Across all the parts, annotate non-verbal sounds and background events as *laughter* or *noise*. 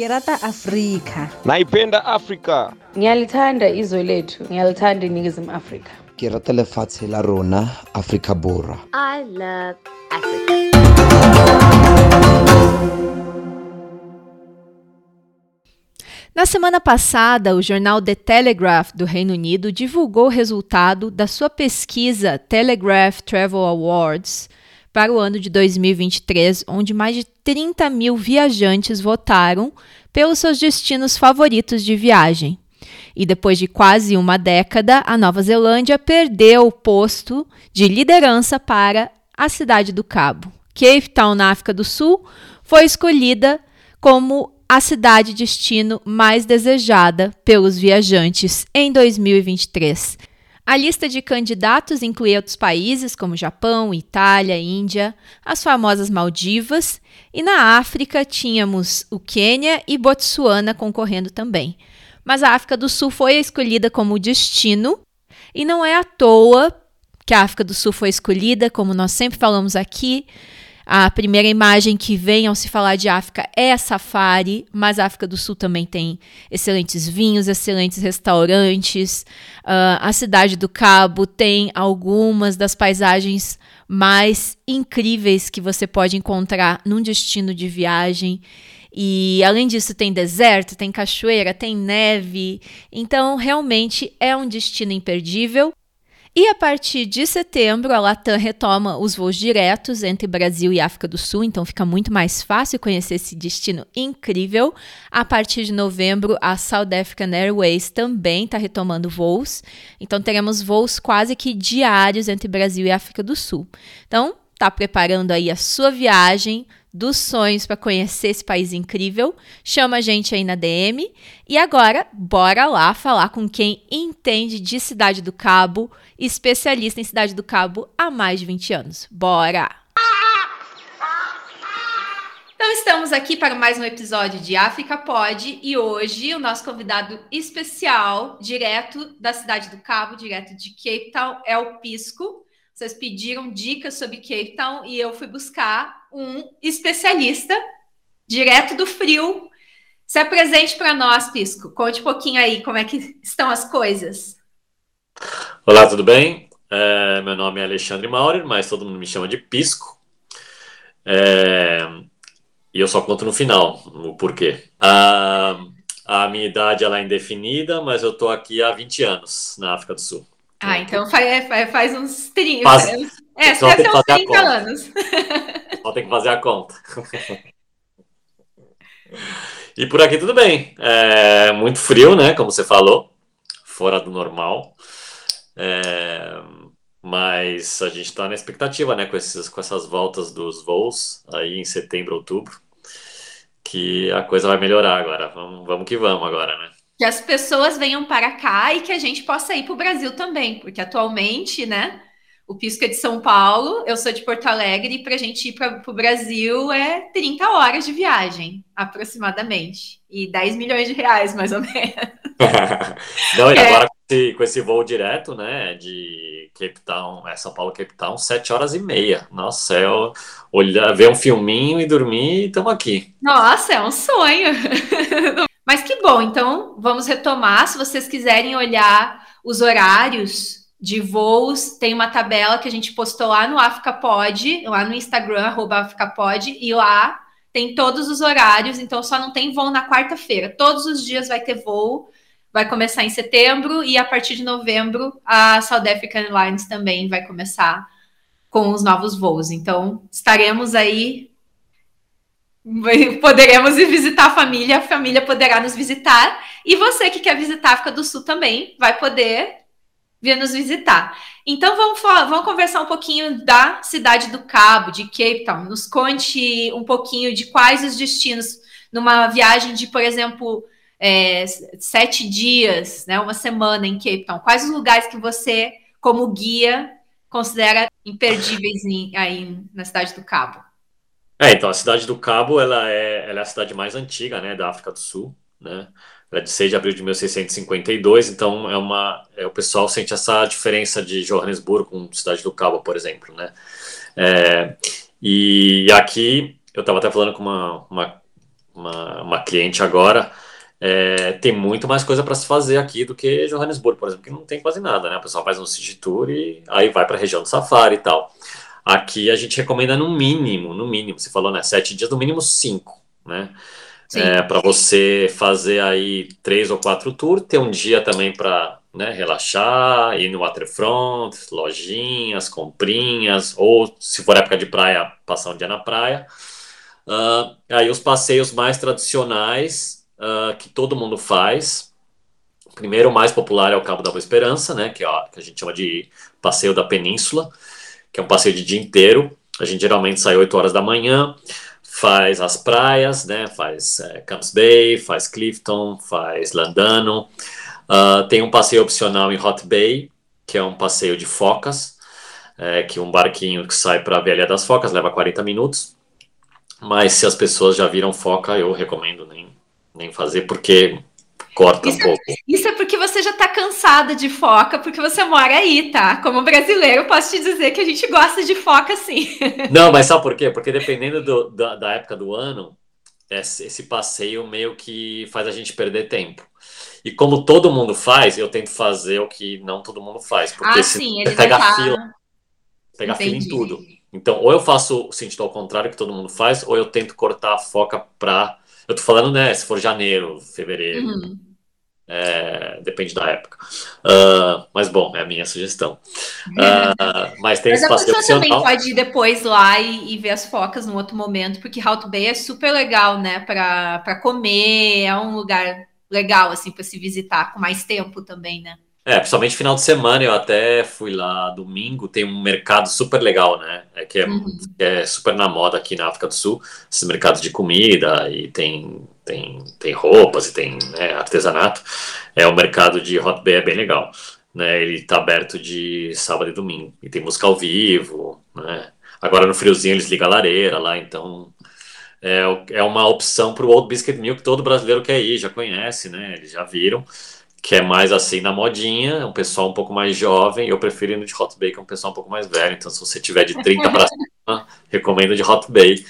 Kirata Afrika. Naipenda Afrika. Ngiyalithanda izwe lethu, ngiyalithanda iningizimu Afrika. Ke rata lefatshe la rona Afrika Borwa. I love Africa. Na semana passada, o jornal The Telegraph do Reino Unido divulgou o resultado da sua pesquisa Telegraph Travel Awards para o ano de 2023, onde mais de 30 mil viajantes votaram pelos seus destinos favoritos de viagem. E depois de quase uma década, a Nova Zelândia perdeu o posto de liderança para a cidade do Cabo. Cape Town, na África do Sul, foi escolhida como a cidade destino mais desejada pelos viajantes em 2023. A lista de candidatos inclui outros países como Japão, Itália, Índia, as famosas Maldivas, e na África tínhamos o Quênia e Botsuana concorrendo também. Mas a África do Sul foi escolhida como destino, e não é à toa que a África do Sul foi escolhida, como nós sempre falamos aqui, a primeira imagem que vem ao se falar de África é a safari, mas a África do Sul também tem excelentes vinhos, excelentes restaurantes. Uh, a cidade do Cabo tem algumas das paisagens mais incríveis que você pode encontrar num destino de viagem. E além disso, tem deserto, tem cachoeira, tem neve. Então, realmente é um destino imperdível. E a partir de setembro, a Latam retoma os voos diretos entre Brasil e África do Sul, então fica muito mais fácil conhecer esse destino incrível. A partir de novembro, a South African Airways também está retomando voos, então teremos voos quase que diários entre Brasil e África do Sul. Então, está preparando aí a sua viagem dos sonhos para conhecer esse país incrível, chama a gente aí na DM. E agora, bora lá falar com quem entende de Cidade do Cabo, especialista em Cidade do Cabo há mais de 20 anos. Bora! Então estamos aqui para mais um episódio de África Pod e hoje o nosso convidado especial, direto da cidade do Cabo, direto de Cape Town, é o Pisco. Vocês pediram dicas sobre Cape Town e eu fui buscar um especialista direto do frio. Se apresente para nós, Pisco. Conte um pouquinho aí como é que estão as coisas. Olá, tudo bem? É, meu nome é Alexandre Maurer, mas todo mundo me chama de Pisco. É, e eu só conto no final o porquê. A, a minha idade ela é indefinida, mas eu estou aqui há 20 anos na África do Sul. Ah, então faz, é, faz uns 30. Faz, é, só deve ter uns que fazer a 30 conta. anos. Só tem que fazer a conta. E por aqui tudo bem. É muito frio, né? Como você falou, fora do normal. É, mas a gente está na expectativa, né? Com, esses, com essas voltas dos voos aí em setembro, outubro, que a coisa vai melhorar agora. Vamos, vamos que vamos agora, né? Que as pessoas venham para cá e que a gente possa ir para o Brasil também, porque atualmente, né? O Pisco é de São Paulo, eu sou de Porto Alegre, e para a gente ir para o Brasil é 30 horas de viagem, aproximadamente. E 10 milhões de reais, mais ou menos. *laughs* Não, e É. agora com esse, com esse voo direto, né, de Cape Town, é, São Paulo, Cape Town, sete horas e meia. Nossa, é olhar, ver um filminho e dormir e estamos aqui. Nossa, é um sonho. *laughs* Mas que bom, então vamos retomar. Se vocês quiserem olhar os horários de voos, tem uma tabela que a gente postou lá no Africa Pod, lá no Instagram, arroba e lá tem todos os horários, então só não tem voo na quarta-feira. Todos os dias vai ter voo, vai começar em setembro, e a partir de novembro a South African Airlines também vai começar com os novos voos. Então estaremos aí Poderemos ir visitar a família, a família poderá nos visitar. E você que quer visitar a África do Sul também vai poder vir nos visitar. Então vamos, vamos conversar um pouquinho da cidade do Cabo, de Cape Town. Nos conte um pouquinho de quais os destinos numa viagem de, por exemplo, é, sete dias, né, uma semana em Cape Town. Quais os lugares que você, como guia, considera imperdíveis em- aí na cidade do Cabo? É, então, a cidade do Cabo, ela é, ela é a cidade mais antiga, né, da África do Sul, né? Ela é de 6 de abril de 1652, então é uma, é, o pessoal sente essa diferença de Johannesburgo com cidade do Cabo, por exemplo, né? É, e aqui, eu estava até falando com uma, uma, uma, uma cliente agora, é, tem muito mais coisa para se fazer aqui do que Johannesburgo, por exemplo, que não tem quase nada, né? O pessoal faz um city tour e aí vai para a região do safari e tal. Aqui a gente recomenda no mínimo, no mínimo, você falou, né? Sete dias, no mínimo cinco, né? É, para você fazer aí três ou quatro tours, ter um dia também para né, relaxar, ir no waterfront, lojinhas, comprinhas, ou se for época de praia, passar um dia na praia. Uh, aí os passeios mais tradicionais uh, que todo mundo faz. Primeiro, o mais popular é o Cabo da Boa Esperança, né, que, é, que a gente chama de passeio da Península, que é um passeio de dia inteiro. A gente geralmente sai 8 horas da manhã, faz as praias, né, faz é, Camps Bay, faz Clifton, faz Landano. Uh, tem um passeio opcional em Hot Bay, que é um passeio de focas, é, que um barquinho que sai para a Velha das Focas leva 40 minutos. Mas se as pessoas já viram foca, eu recomendo nem, nem fazer, porque corta isso, um pouco. Isso é porque você já tá cansada de foca, porque você mora aí, tá? Como brasileiro, posso te dizer que a gente gosta de foca sim. *laughs* Não, mas sabe por quê? Porque dependendo do, da, da época do ano, esse, passeio meio que faz a gente perder tempo. E como todo mundo faz, eu tento fazer o que não todo mundo faz. Porque ah, se sim, você pega tá... fila, pega fila em tudo. Então, ou eu faço o sentido ao contrário que todo mundo faz, ou eu tento cortar a foca pra. Eu tô falando, né? Se for janeiro, fevereiro. Uhum. É, depende da época. Uh, mas bom, é a minha sugestão. Uh, *laughs* mas tem mas espaço a pessoa opcional. também pode ir depois lá e, e, ver as focas num outro momento, porque How Bay é super legal, né? Para comer, é um lugar legal assim para se visitar com mais tempo também, né? É, principalmente final de semana, eu até fui lá domingo, tem um mercado super legal, né? É que é, uhum. é, super na moda aqui na África do Sul, esses mercados de comida e tem, tem, tem roupas e tem né, artesanato. É o mercado de Hot Bay é bem legal. Né, ele tá aberto de sábado e domingo. E tem música ao vivo, né? Agora no friozinho eles ligam a lareira lá, então é, é uma opção para o Old Biscuit que todo brasileiro quer ir, já conhece, né? Eles já viram que é mais assim na modinha, um pessoal um pouco mais jovem. Eu prefiro ir no de Hot Bay, que é um pessoal um pouco mais velho. Então, se você tiver de 30 para cima, *laughs* recomendo de Hot Bay.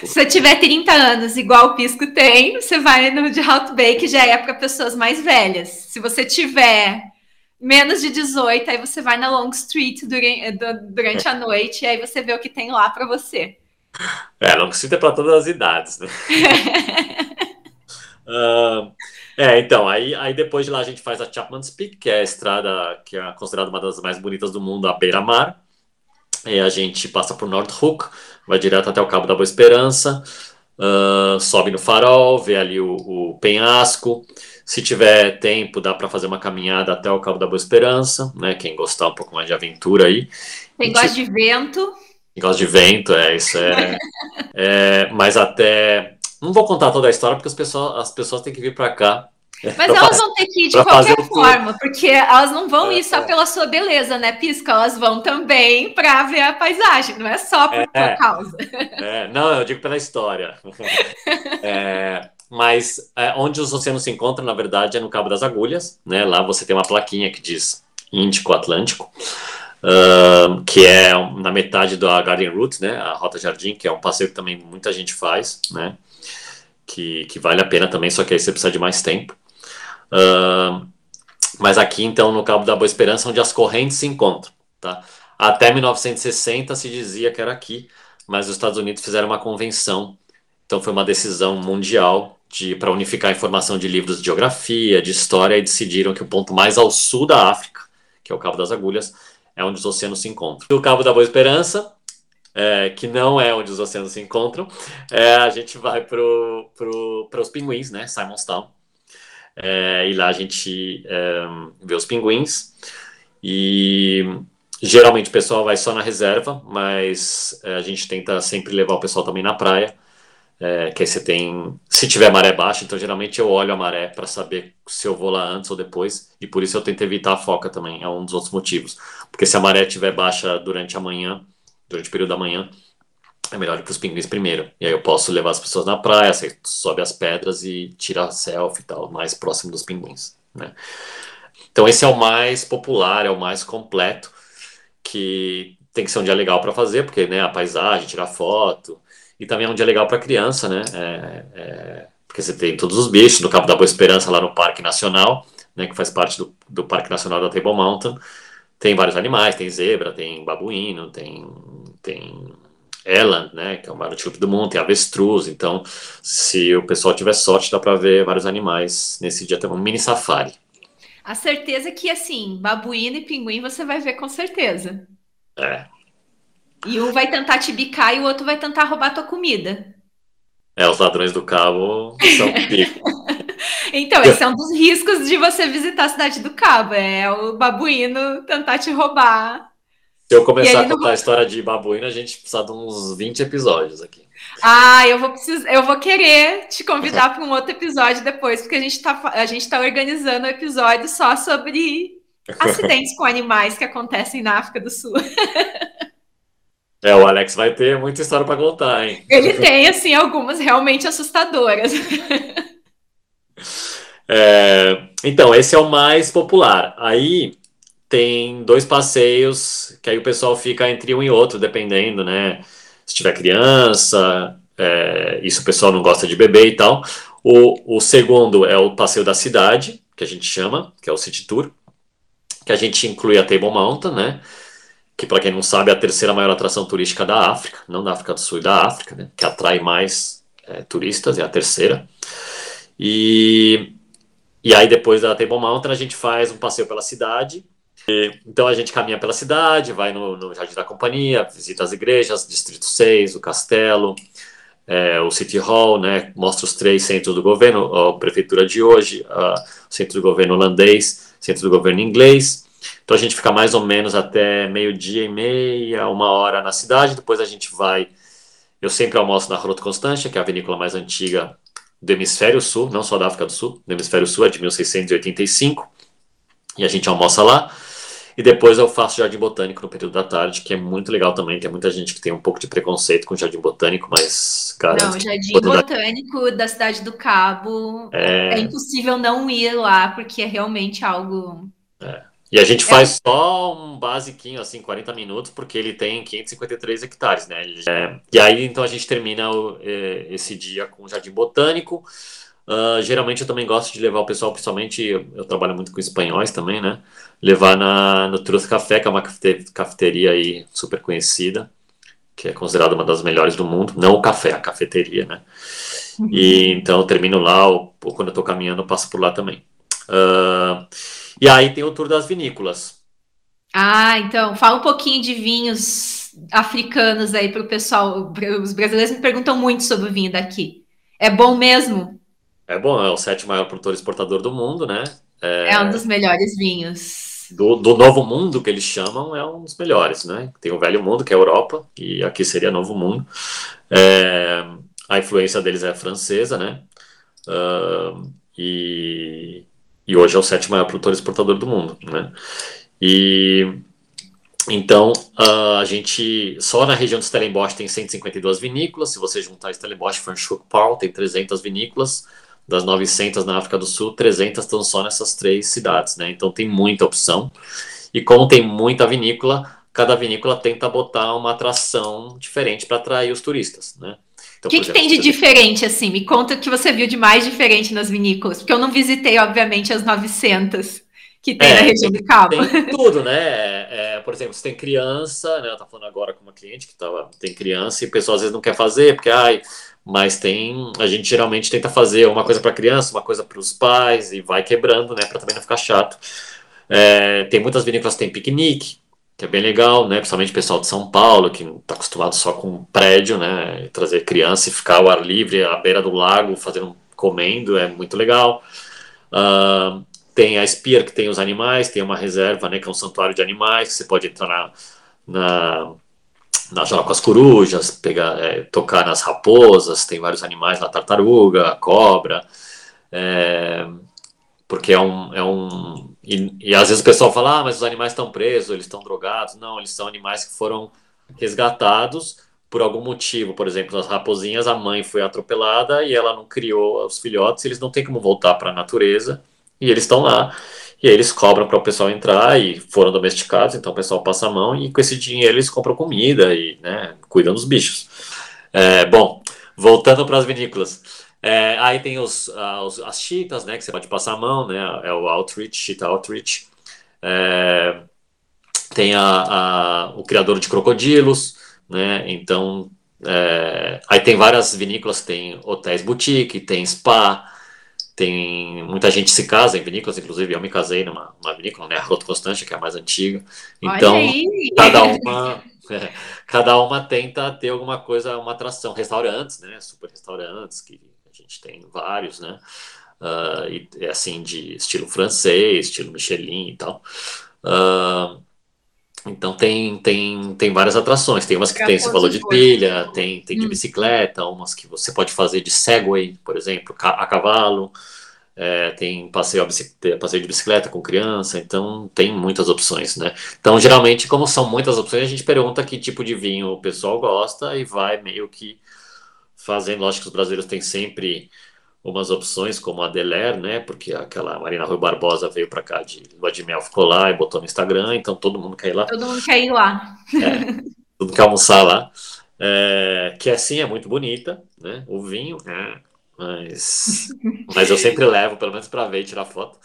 Se você tiver 30 anos, igual o Pisco tem, você vai no de Hot Bay, que já é para pessoas mais velhas. Se você tiver menos de 18, aí você vai na Long Street durante, durante a noite e aí você vê o que tem lá para você. É, Long Street é para todas as idades, né? uh, *laughs* É, então, aí, aí depois de lá a gente faz a Chapman's Peak, que é a estrada que é considerada uma das mais bonitas do mundo, a beira-mar. E a gente passa por North Hook, vai direto até o Cabo da Boa Esperança, uh, sobe no farol, vê ali o, o penhasco. Se tiver tempo, dá para fazer uma caminhada até o Cabo da Boa Esperança, né? Quem gostar um pouco mais de aventura aí. Quem gosta de vento. Quem gosta de vento, é, isso é, *laughs* é. Mas até não vou contar toda a história porque as pessoas, as pessoas têm que vir para cá. Mas elas vão ter que ir de qualquer forma, porque elas não vão é, ir só é. pela sua beleza, né, Pisca? Elas vão também para ver a paisagem, não é só por é, causa. É, não, eu digo pela história. *laughs* É, mas é, onde os oceanos se encontram, na verdade, é no Cabo das Agulhas. Né? Lá você tem uma plaquinha que diz Índico-Atlântico. Uh, que é na metade da Garden Route, né, a Rota Jardim, que é um passeio que também muita gente faz, né, que, que vale a pena também, só que aí você precisa de mais tempo. Uh, mas aqui, então, no Cabo da Boa Esperança, onde as correntes se encontram. Tá? Até 1960 se dizia que era aqui, mas os Estados Unidos fizeram uma convenção, então foi uma decisão mundial de para unificar a informação de livros de geografia, de história, e decidiram que o ponto mais ao sul da África, que é o Cabo das Agulhas, é onde os oceanos se encontram. O Cabo da Boa Esperança é, que não é onde os oceanos se encontram, é, a gente vai para pro, os pinguins, né? Simonstown. É, e lá a gente é, vê os pinguins. E geralmente o pessoal vai só na reserva, mas é, a gente tenta sempre levar o pessoal também na praia. É, que aí você tem. Se tiver maré baixa, então geralmente eu olho a maré para saber se eu vou lá antes ou depois, e por isso eu tento evitar a foca também, é um dos outros motivos. Porque se a maré estiver baixa durante a manhã, durante o período da manhã, é melhor ir para os pinguins primeiro. E aí eu posso levar as pessoas na praia, você sobe as pedras e tira selfie e tal, mais próximo dos pinguins. Né? Então esse é o mais popular, é o mais completo, que tem que ser um dia legal para fazer, porque né, a paisagem, tirar foto. e também é um dia legal para criança, né? É, é, porque você tem todos os bichos no Cabo da Boa Esperança, lá no Parque Nacional, né, que faz parte do, do Parque Nacional da Table Mountain. Tem vários animais, tem zebra, tem babuíno, tem, tem eland, né, que é o maior antílope do mundo, tem avestruz. Então, se o pessoal tiver sorte, dá para ver vários animais nesse dia. Tem um mini safari. A certeza que, assim, babuíno e pinguim você vai ver com certeza. É. E um vai tentar te bicar e o outro vai tentar roubar tua comida. É, os ladrões do cabo são pico. *laughs* então, esse é um dos riscos de você visitar a cidade do Cabo, é o babuíno tentar te roubar. Se eu começar a contar não... a história de babuíno, a gente precisa de uns 20 episódios aqui. Ah, eu vou precisar, eu vou querer te convidar para um outro episódio depois, porque a gente está a gente tá organizando um episódio só sobre *laughs* acidentes com animais que acontecem na África do Sul. *laughs* É, o Alex vai ter muita história para contar, hein? Ele tem, assim, algumas realmente assustadoras. *laughs* É, então, esse é o mais popular. Aí tem dois passeios que aí o pessoal fica entre um e outro, dependendo, né? Se tiver criança, é, isso o pessoal não gosta de beber e tal. O, o segundo é o passeio da cidade, que a gente chama, que é o City Tour, que a gente inclui a Table Mountain, né? que para quem não sabe é a terceira maior atração turística da África, não da África do Sul, da África, né, que atrai mais é, turistas, é a terceira. E, e aí depois da Table Mountain a gente faz um passeio pela cidade. E, então a gente caminha pela cidade, vai no, no, Jardim da Companhia, visita as igrejas, Distrito 6, o Castelo, é, o City Hall, né, mostra os três centros do governo, a prefeitura de hoje, a, o centro do governo holandês, centro do governo inglês, então a gente fica mais ou menos até meio-dia e meia, uma hora na cidade, depois a gente vai. Eu sempre almoço na Rota Constância, que é a vinícola mais antiga do Hemisfério Sul, não só da África do Sul, do Hemisfério Sul é de 1685, e a gente almoça lá. E depois eu faço jardim botânico no período da tarde, que é muito legal também. Tem muita gente que tem um pouco de preconceito com jardim botânico, mas, cara. Não, jardim botânico da cidade do Cabo é... é impossível não ir lá, porque é realmente algo. É. E a gente faz é. só um basiquinho, assim, 40 minutos, porque ele tem 553 hectares, né? É, e aí, então, a gente termina o, é, esse dia com o Jardim Botânico. Uh, geralmente eu também gosto de levar o pessoal, principalmente eu, eu, trabalho muito com espanhóis também, né? Levar na, no Truth Café, que é uma cafeteria aí super conhecida, que é considerada uma das melhores do mundo. Não o café, a cafeteria, né? Uhum. E então eu termino lá, ou, ou quando eu tô caminhando, eu passo por lá também. Uh, e aí tem o tour das vinícolas. Ah, então, fala um pouquinho de vinhos africanos aí para o pessoal. Os brasileiros me perguntam muito sobre o vinho daqui. É bom mesmo? É bom, é o sétimo maior produtor exportador do mundo, né? É, é um dos melhores vinhos. Do, do, novo mundo que eles chamam é um dos melhores, né? Tem o velho mundo que é a Europa e aqui seria novo mundo. É, a influência deles é francesa, né? Uh, e e hoje é o sétimo maior produtor exportador do mundo, né? E então a gente só na região de Stellenbosch tem 152 vinícolas. Se você juntar Stellenbosch e Franschhoek Paul, tem 300 vinícolas. Das 900 na África do Sul, 300 estão só nessas três cidades, né? Então tem muita opção. E como tem muita vinícola, cada vinícola tenta botar uma atração diferente para atrair os turistas, né? Então, o que, que tem de diferente, assim? Me conta o que você viu de mais diferente nas vinícolas, porque eu não visitei, obviamente, as 900 que tem é, na região do Cabo. Tem *laughs* tudo, né? É, é, por exemplo, se tem criança, né? Eu tô falando agora com uma cliente que tava, tem criança e o pessoal às vezes não quer fazer, porque, ai, mas tem, a gente geralmente tenta fazer uma coisa para criança, uma coisa para os pais e vai quebrando, né? Para também não ficar chato. É, tem muitas vinícolas que tem piquenique, que é bem legal, né? Principalmente o pessoal de São Paulo, que está acostumado só com prédio, né? Trazer criança e ficar ao ar livre, à beira do lago, fazendo comendo, é muito legal. Uh, tem a Spear, que tem os animais, tem uma reserva, né? Que é um santuário de animais, que você pode entrar na, na, na joga com as corujas, pegar, é, tocar nas raposas, tem vários animais lá, tartaruga, cobra. É, porque é um, é um e, e, às vezes o pessoal fala, ah, mas os animais estão presos, eles estão drogados. Não, eles são animais que foram resgatados por algum motivo. Por exemplo, as raposinhas, a mãe foi atropelada e ela não criou os filhotes, eles não têm como voltar para a natureza e eles estão lá. E aí eles cobram para o pessoal entrar e foram domesticados, então o pessoal passa a mão e com esse dinheiro eles compram comida e né, cuidam dos bichos. É, bom, voltando para as vinícolas. É, aí tem os, ah, os- as chitas, né? Que você pode passar a mão, né? É o Outreach, Chita Outreach. É, tem a, a- o criador de crocodilos, né? Então, é, aí tem várias vinícolas, tem hotéis boutique, tem spa, tem muita gente se casa em vinícolas, inclusive eu me casei numa, numa vinícola, né? A Roto Constante, que é a mais antiga. Então, cada uma, *laughs* é, cada uma tenta ter alguma coisa, uma atração. Restaurantes, né? Super restaurantes, que a gente tem vários, né? Ah, e é assim, de estilo francês, estilo Michelin e tal. Ah, então tem, tem, tem várias atrações. Tem umas que tem, falou os de trilha, tem, tem de Hum. bicicleta, umas que você pode fazer de Segway, por exemplo, a cavalo. É, tem passeio, bicicleta, passeio de bicicleta com criança, então tem muitas opções, né? Então, geralmente, como são muitas opções, a gente pergunta que tipo de vinho o pessoal gosta e vai meio que fazendo. Lógico que os brasileiros têm sempre umas opções, como a Deler, né? Porque aquela Marina Rui Barbosa veio para cá de lua de mel, ficou lá e botou no Instagram, então todo mundo quer ir lá, Todo mundo quer ir lá. todo mundo quer almoçar lá. É, que assim é muito bonita, né? O vinho, é, mas, *laughs* mas eu sempre levo, pelo menos para ver e tirar foto.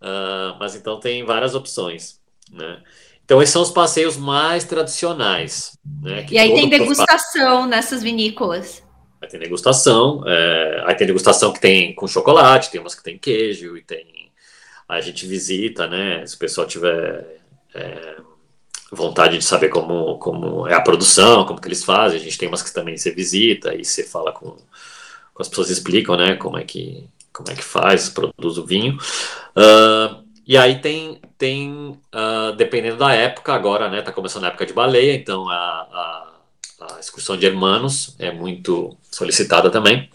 Ah, mas então tem várias opções, né? Então esses são os passeios mais tradicionais, né? E aí tem degustação nessas vinícolas. Aí tem degustação, é, aí tem degustação que tem com chocolate, tem umas que tem queijo, e tem. Aí a gente visita, né? Se o pessoal tiver é, vontade de saber como, como é a produção, como que eles fazem, a gente tem umas que também você visita e você fala com, com as pessoas explicam, né? Como é que, como é que faz, produz o vinho. Ah, e aí tem, tem ah, dependendo da época, agora, né? Tá começando a época de baleia, então a, a a excursão de hermanos é muito solicitada também,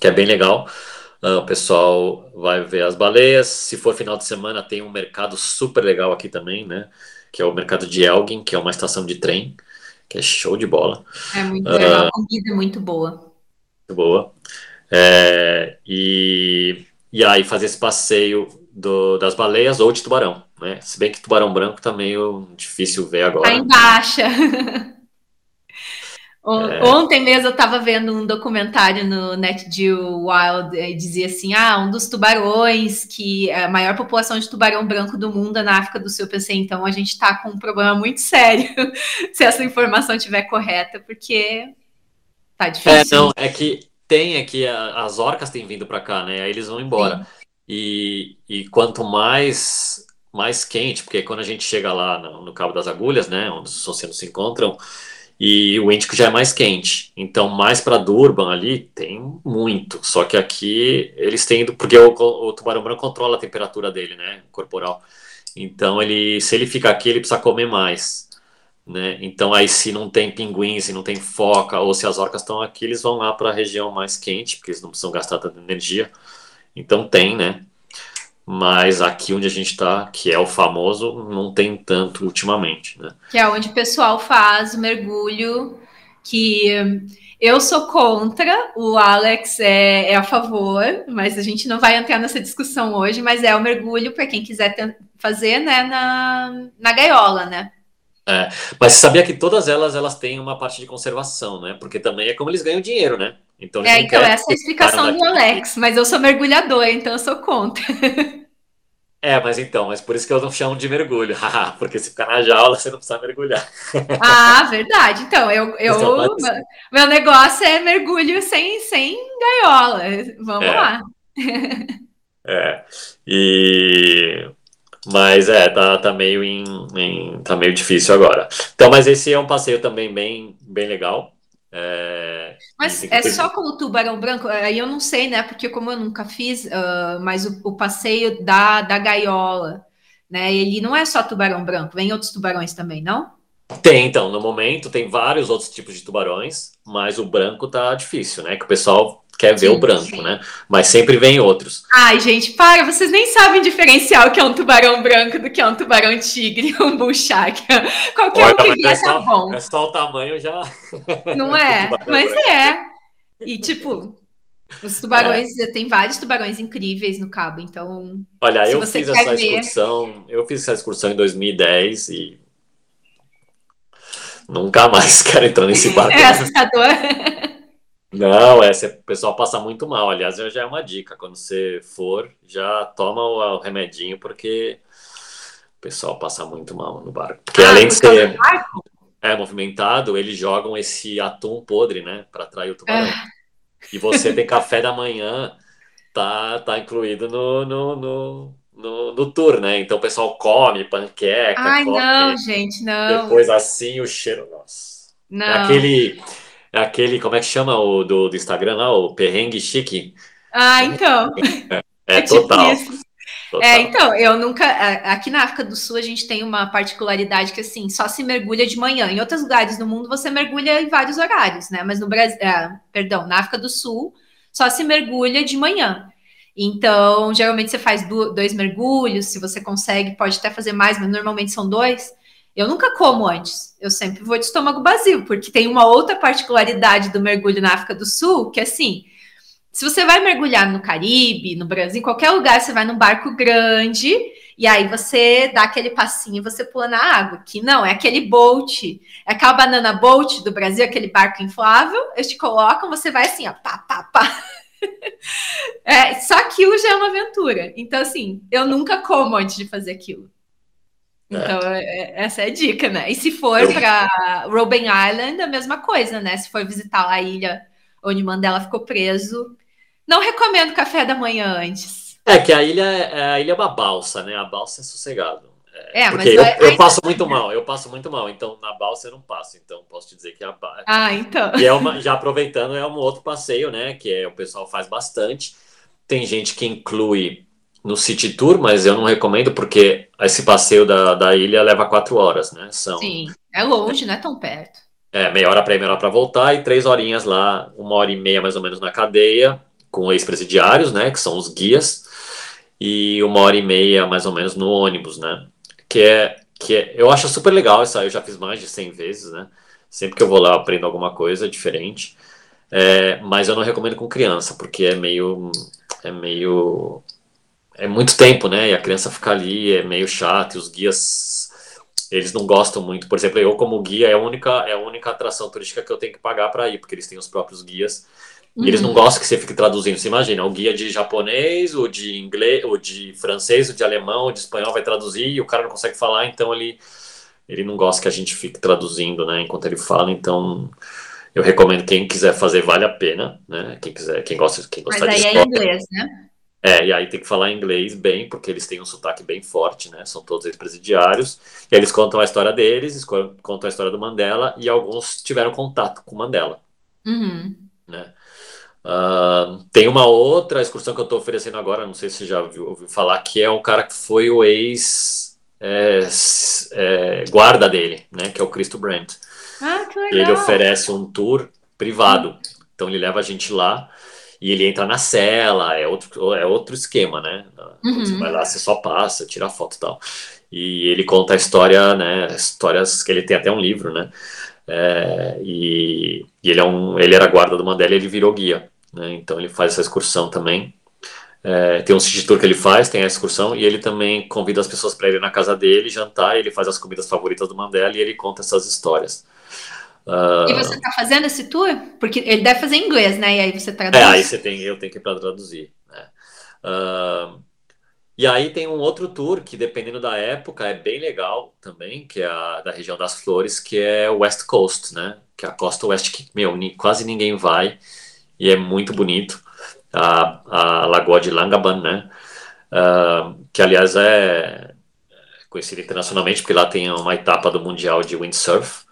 que é bem legal. Ah, o pessoal vai ver as baleias. Se for final de semana, tem um mercado super legal aqui também, né? Que é o mercado de Elgin, que é uma estação de trem, que é show de bola, É muito legal. A comida é muito boa. muito boa. É, e, e aí fazer esse passeio do- das baleias ou de tubarão, né? Se bem que tubarão branco tá meio difícil ver Tá agora. em baixa. *laughs* É. Ontem mesmo eu estava vendo um documentário no NetGeo Wild e dizia assim: ah, um dos tubarões que é a maior população de tubarão branco do mundo é na África do Sul. Eu pensei, então a gente está com um problema muito sério *laughs* se essa informação estiver correta, porque tá É, difícil. não, é que tem aqui, a- as orcas têm vindo para cá, né? Aí eles vão embora. E, e quanto mais mais quente, porque quando a gente chega lá no, no Cabo das Agulhas, né, onde os oceanos se encontram, e o Índico já é mais quente. Então, mais para Durban ali tem muito. Só que aqui eles têm, porque o, o tubarão branco controla a temperatura dele, né, corporal. Então, ele, se ele fica aqui, ele precisa comer mais. Né? Então, aí, se não tem pinguim, se não tem foca, ou se as orcas estão aqui, eles vão lá para a região mais quente, porque eles não precisam gastar tanta energia. Então, tem, né? Mas aqui onde a gente está, que é o famoso, não tem tanto ultimamente, né? Que é onde o pessoal faz o mergulho, que hum, eu sou contra, o Alex é, é a favor, mas a gente não vai entrar nessa discussão hoje, mas é o mergulho para quem quiser ten- fazer, né, na, na gaiola, né? Mas você sabia que todas elas elas têm uma parte de conservação, né? Porque também é como eles ganham dinheiro, né? Então É, então essa é a explicação do. Alex, mas eu sou mergulhadora, então eu sou contra. *laughs* É, mas então, mas por isso que eu não chamo de mergulho. *laughs* Porque se ficar na jaula, você não precisa mergulhar. *laughs* Ah, verdade. Então, eu, eu Então, meu negócio é mergulho sem, sem gaiola. Vamos É. lá. É. E mas é, tá, tá meio em, em- tá meio difícil agora. Então, mas esse é um passeio também bem, bem legal. É, Mas é só como tubarão branco? Aí eu não sei, né? Porque como eu nunca fiz, ah, mas o, o passeio da, da gaiola, né? Ele não é só tubarão branco, vem outros tubarões também, não? Tem, então, no momento tem vários outros tipos de tubarões, mas o branco tá difícil, né? Que o pessoal quer ver Sim, o branco, sim. né? Mas sempre vem outros. Ai, gente, para, vocês nem sabem diferenciar o que é um tubarão branco do que é um tubarão tigre, *laughs* um shark. Qualquer um Olha, que vier é tá bom, é só o tamanho já. *laughs* não é? Mas branco. é. E tipo, os tubarões, tem vários tubarões incríveis no cabo, então Olha, eu fiz essa ver. excursão, eu fiz essa excursão em 2010 e Nunca mais *laughs* quero entrar nesse barco. É assustador. Não, é, o pessoal passa muito mal. Aliás, já é uma dica. Quando você for, já toma o, o remedinho, porque o pessoal passa muito mal no barco. Porque Ah, além de ser é, movimentado, eles jogam esse atum podre, né? Para atrair o tubarão. Ah. E você tem café da manhã, tá, tá incluído no, no, no, no, no tour, né? Então o pessoal come panqueca, Ai, come. não, gente, não. Depois assim o cheiro, nossa. Não. É aquele, é aquele, como é que chama o do, do Instagram lá? O perrengue chique. Ah, então. É, *laughs* tipo total. isso. total. É, então, eu nunca. a- Aqui na África do Sul a gente tem uma particularidade que assim, só se mergulha de manhã. Em outros lugares do mundo você mergulha em vários horários, né? Mas no Brasil, perdão, na África do Sul só se mergulha de manhã. Então, geralmente você faz dois mergulhos, se você consegue, pode até fazer mais, mas normalmente são dois. Eu nunca como antes, eu sempre vou de estômago vazio, porque tem uma outra particularidade do mergulho na África do Sul, que assim, se você vai mergulhar no Caribe, no Brasil, em qualquer lugar, você vai num barco grande e aí você dá aquele passinho e você pula na água. Que não, é aquele boat, é aquela banana boat do Brasil, aquele barco inflável. Eles te colocam, você vai assim, ó, pá, pá, pá. *laughs* É, só aquilo já é uma aventura. Então, assim, eu nunca como antes de fazer aquilo. Então, é- essa é a dica, né? E se for Eu- para Robben Island, a mesma coisa, né? Se for visitar a ilha onde Mandela ficou preso, não recomendo café da manhã antes. É que a ilha, é- a ilha é uma balsa, né? A balsa é sossegado. É, mas Porque eu, eu passo muito *laughs* mal, eu passo muito mal. Então na balsa eu não passo. Então posso te dizer que a ba- Ah, então. E é uma, já aproveitando, é um outro passeio, né? Que é, o pessoal faz bastante. Tem gente que inclui no City Tour, mas eu não recomendo porque esse passeio da, da ilha leva quatro horas, né? São Sim, é longe, não é tão perto. é, meia hora para ir, meia hora para voltar e três horinhas lá, uma hora e meia mais ou menos na cadeia, com ex-presidiários, né? Que são os guias, e uma hora e meia mais ou menos no ônibus, né? Que é, que é, eu acho super legal isso aí, eu já fiz mais de 100 vezes, né? Sempre que eu vou lá eu aprendo alguma coisa diferente. É, mas eu não recomendo com criança, porque é meio. É meio. É muito tempo, né? E a criança fica ali, é meio chato, e os guias. Eles não gostam muito. Por exemplo, eu, como guia, é a única, é a única atração turística que eu tenho que pagar para ir, porque eles têm os próprios guias. E eles não gostam que você fique traduzindo. Você imagina, o guia de japonês, o de inglês, o de francês, o de alemão, o de espanhol vai traduzir e o cara não consegue falar, então ele, ele não gosta que a gente fique traduzindo, né, enquanto ele fala. Então, eu recomendo quem quiser fazer, vale a pena, né? Quem quiser, quem gosta, quem Mas gostar de aí é história. inglês, né? É, e aí tem que falar inglês bem, porque eles têm um sotaque bem forte, né? São todos ex-presidiários. E aí eles contam a história deles, eles co- contam a história do Mandela, e alguns tiveram contato com o Mandela, Uhum. né? Ah, tem uma outra excursão que eu estou oferecendo agora, não sei se você já ouviu, ouviu falar, que é um cara que foi o ex é, é, guarda dele, né? Que é o Cristo Brandt. Ah, que E ele legal. oferece um tour privado. Então ele leva a gente lá e ele entra na cela, é outro, é outro esquema, né? Quando você Uhum. vai lá, você só passa, tira foto e tal. E ele conta a história, né? Histórias que ele tem até um livro, né? É, e, e ele, é um, ele era guarda do Mandela e ele virou guia, né? Então ele faz essa excursão também. É, tem um city tour que ele faz, tem a excursão, e ele também convida as pessoas para ir na casa dele jantar, ele faz as comidas favoritas do Mandela e ele conta essas histórias. Ah, E você tá fazendo esse tour? Porque ele deve fazer em inglês, né? E aí você traduz. é, aí você tem, eu tenho que ir para traduzir, né? Ah, e aí tem um outro tour que, dependendo da época, é bem legal também, que é a da região das flores, que é o West Coast, né? Que é a costa oeste que, meu, ni- quase ninguém vai e é muito bonito. A, a Lagoa de Langaban, né? Ah, que, aliás, é conhecida internacionalmente, porque lá tem uma etapa do Mundial de Windsurf.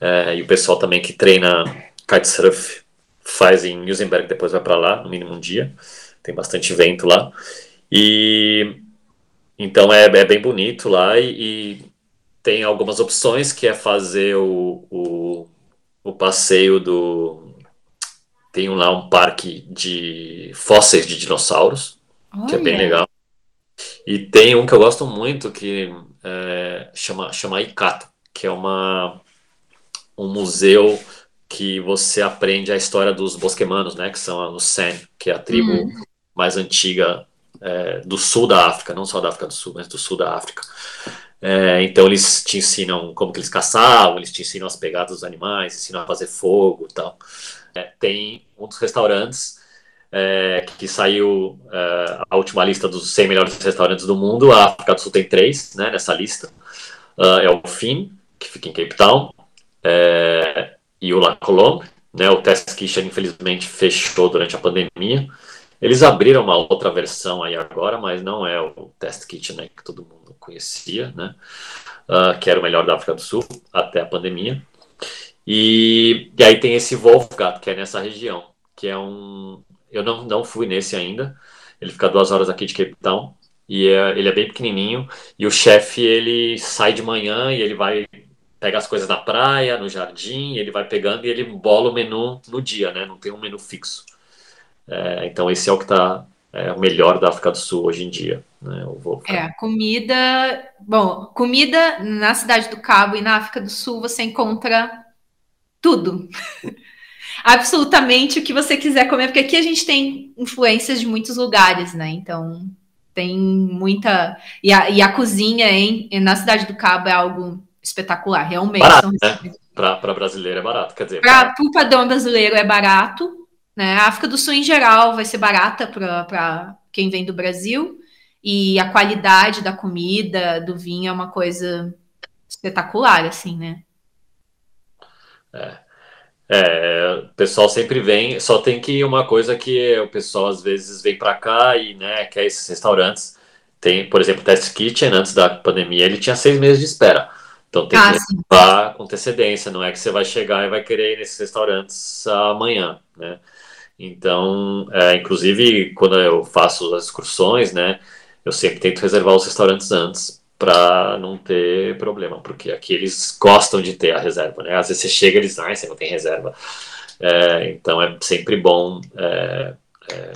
É, e o pessoal também que treina kitesurf faz em Newsenberg, depois vai para lá, no mínimo um dia. Tem bastante vento lá. E então é, é bem bonito lá e, e tem algumas opções que é fazer o, o, o passeio do. Tem lá um parque de fósseis de dinossauros, que é bem Olha. legal. E tem um que eu gosto muito que é, chama, chama Ikato, que é uma, um museu que você aprende a história dos bosquemanos, né? Que são os San, que é a tribo Uhum. mais antiga é, do sul da África, não só da África do Sul, mas do sul da África. É, então eles te ensinam como que eles caçavam, eles te ensinam as pegadas dos animais, ensinam a fazer fogo e tal. É, tem um dos restaurantes é, que saiu é, a última lista dos 100 melhores restaurantes do mundo. A África do Sul tem três né, nessa lista. Uh, é o FIN, que fica em Cape Town, é, e o La Colombe. Né, o Test Kitchen, infelizmente, fechou durante a pandemia. Eles abriram uma outra versão aí agora, mas não é o Test Kitchen né, que todo mundo conhecia, né? Uh, que era o melhor da África do Sul até a pandemia. E, e aí tem esse Wolfgat, que é nessa região, que é um. Eu não, não fui nesse ainda. Ele fica duas horas aqui de Cape Town. E é, ele é bem pequenininho. E o chefe, ele sai de manhã e ele vai pega as coisas na praia, no jardim, ele vai pegando e ele bola o menu no dia, né? Não tem um menu fixo. É, então esse é o que está é, melhor da África do Sul hoje em dia. Né? É, comida. Bom, comida na cidade do Cabo e na África do Sul você encontra tudo. *laughs* Absolutamente o que você quiser comer, porque aqui a gente tem influências de muitos lugares, né? Então tem muita. E a, e a cozinha em, na cidade do Cabo é algo espetacular, realmente. Barato, né? Para brasileiro é barato, quer dizer. Para o padrão brasileiro é barato, né? A África do Sul em geral vai ser barata para quem vem do Brasil. E a qualidade da comida, do vinho é uma coisa espetacular, assim, né? É. É, o pessoal sempre vem, só tem que uma coisa que o pessoal às vezes vem para cá e, né, quer esses restaurantes. Tem, por exemplo, o Test Kitchen, antes da pandemia, ele tinha seis meses de espera. Então tem ah, que levar com antecedência, não é que você vai chegar e vai querer ir nesses restaurantes amanhã, né? Então, é, inclusive, quando eu faço as excursões, né, eu sempre tento reservar os restaurantes antes para não ter problema, porque aqui eles gostam de ter a reserva, né? Às vezes você chega e eles, ah, você não tem reserva. É, então é sempre bom é, é,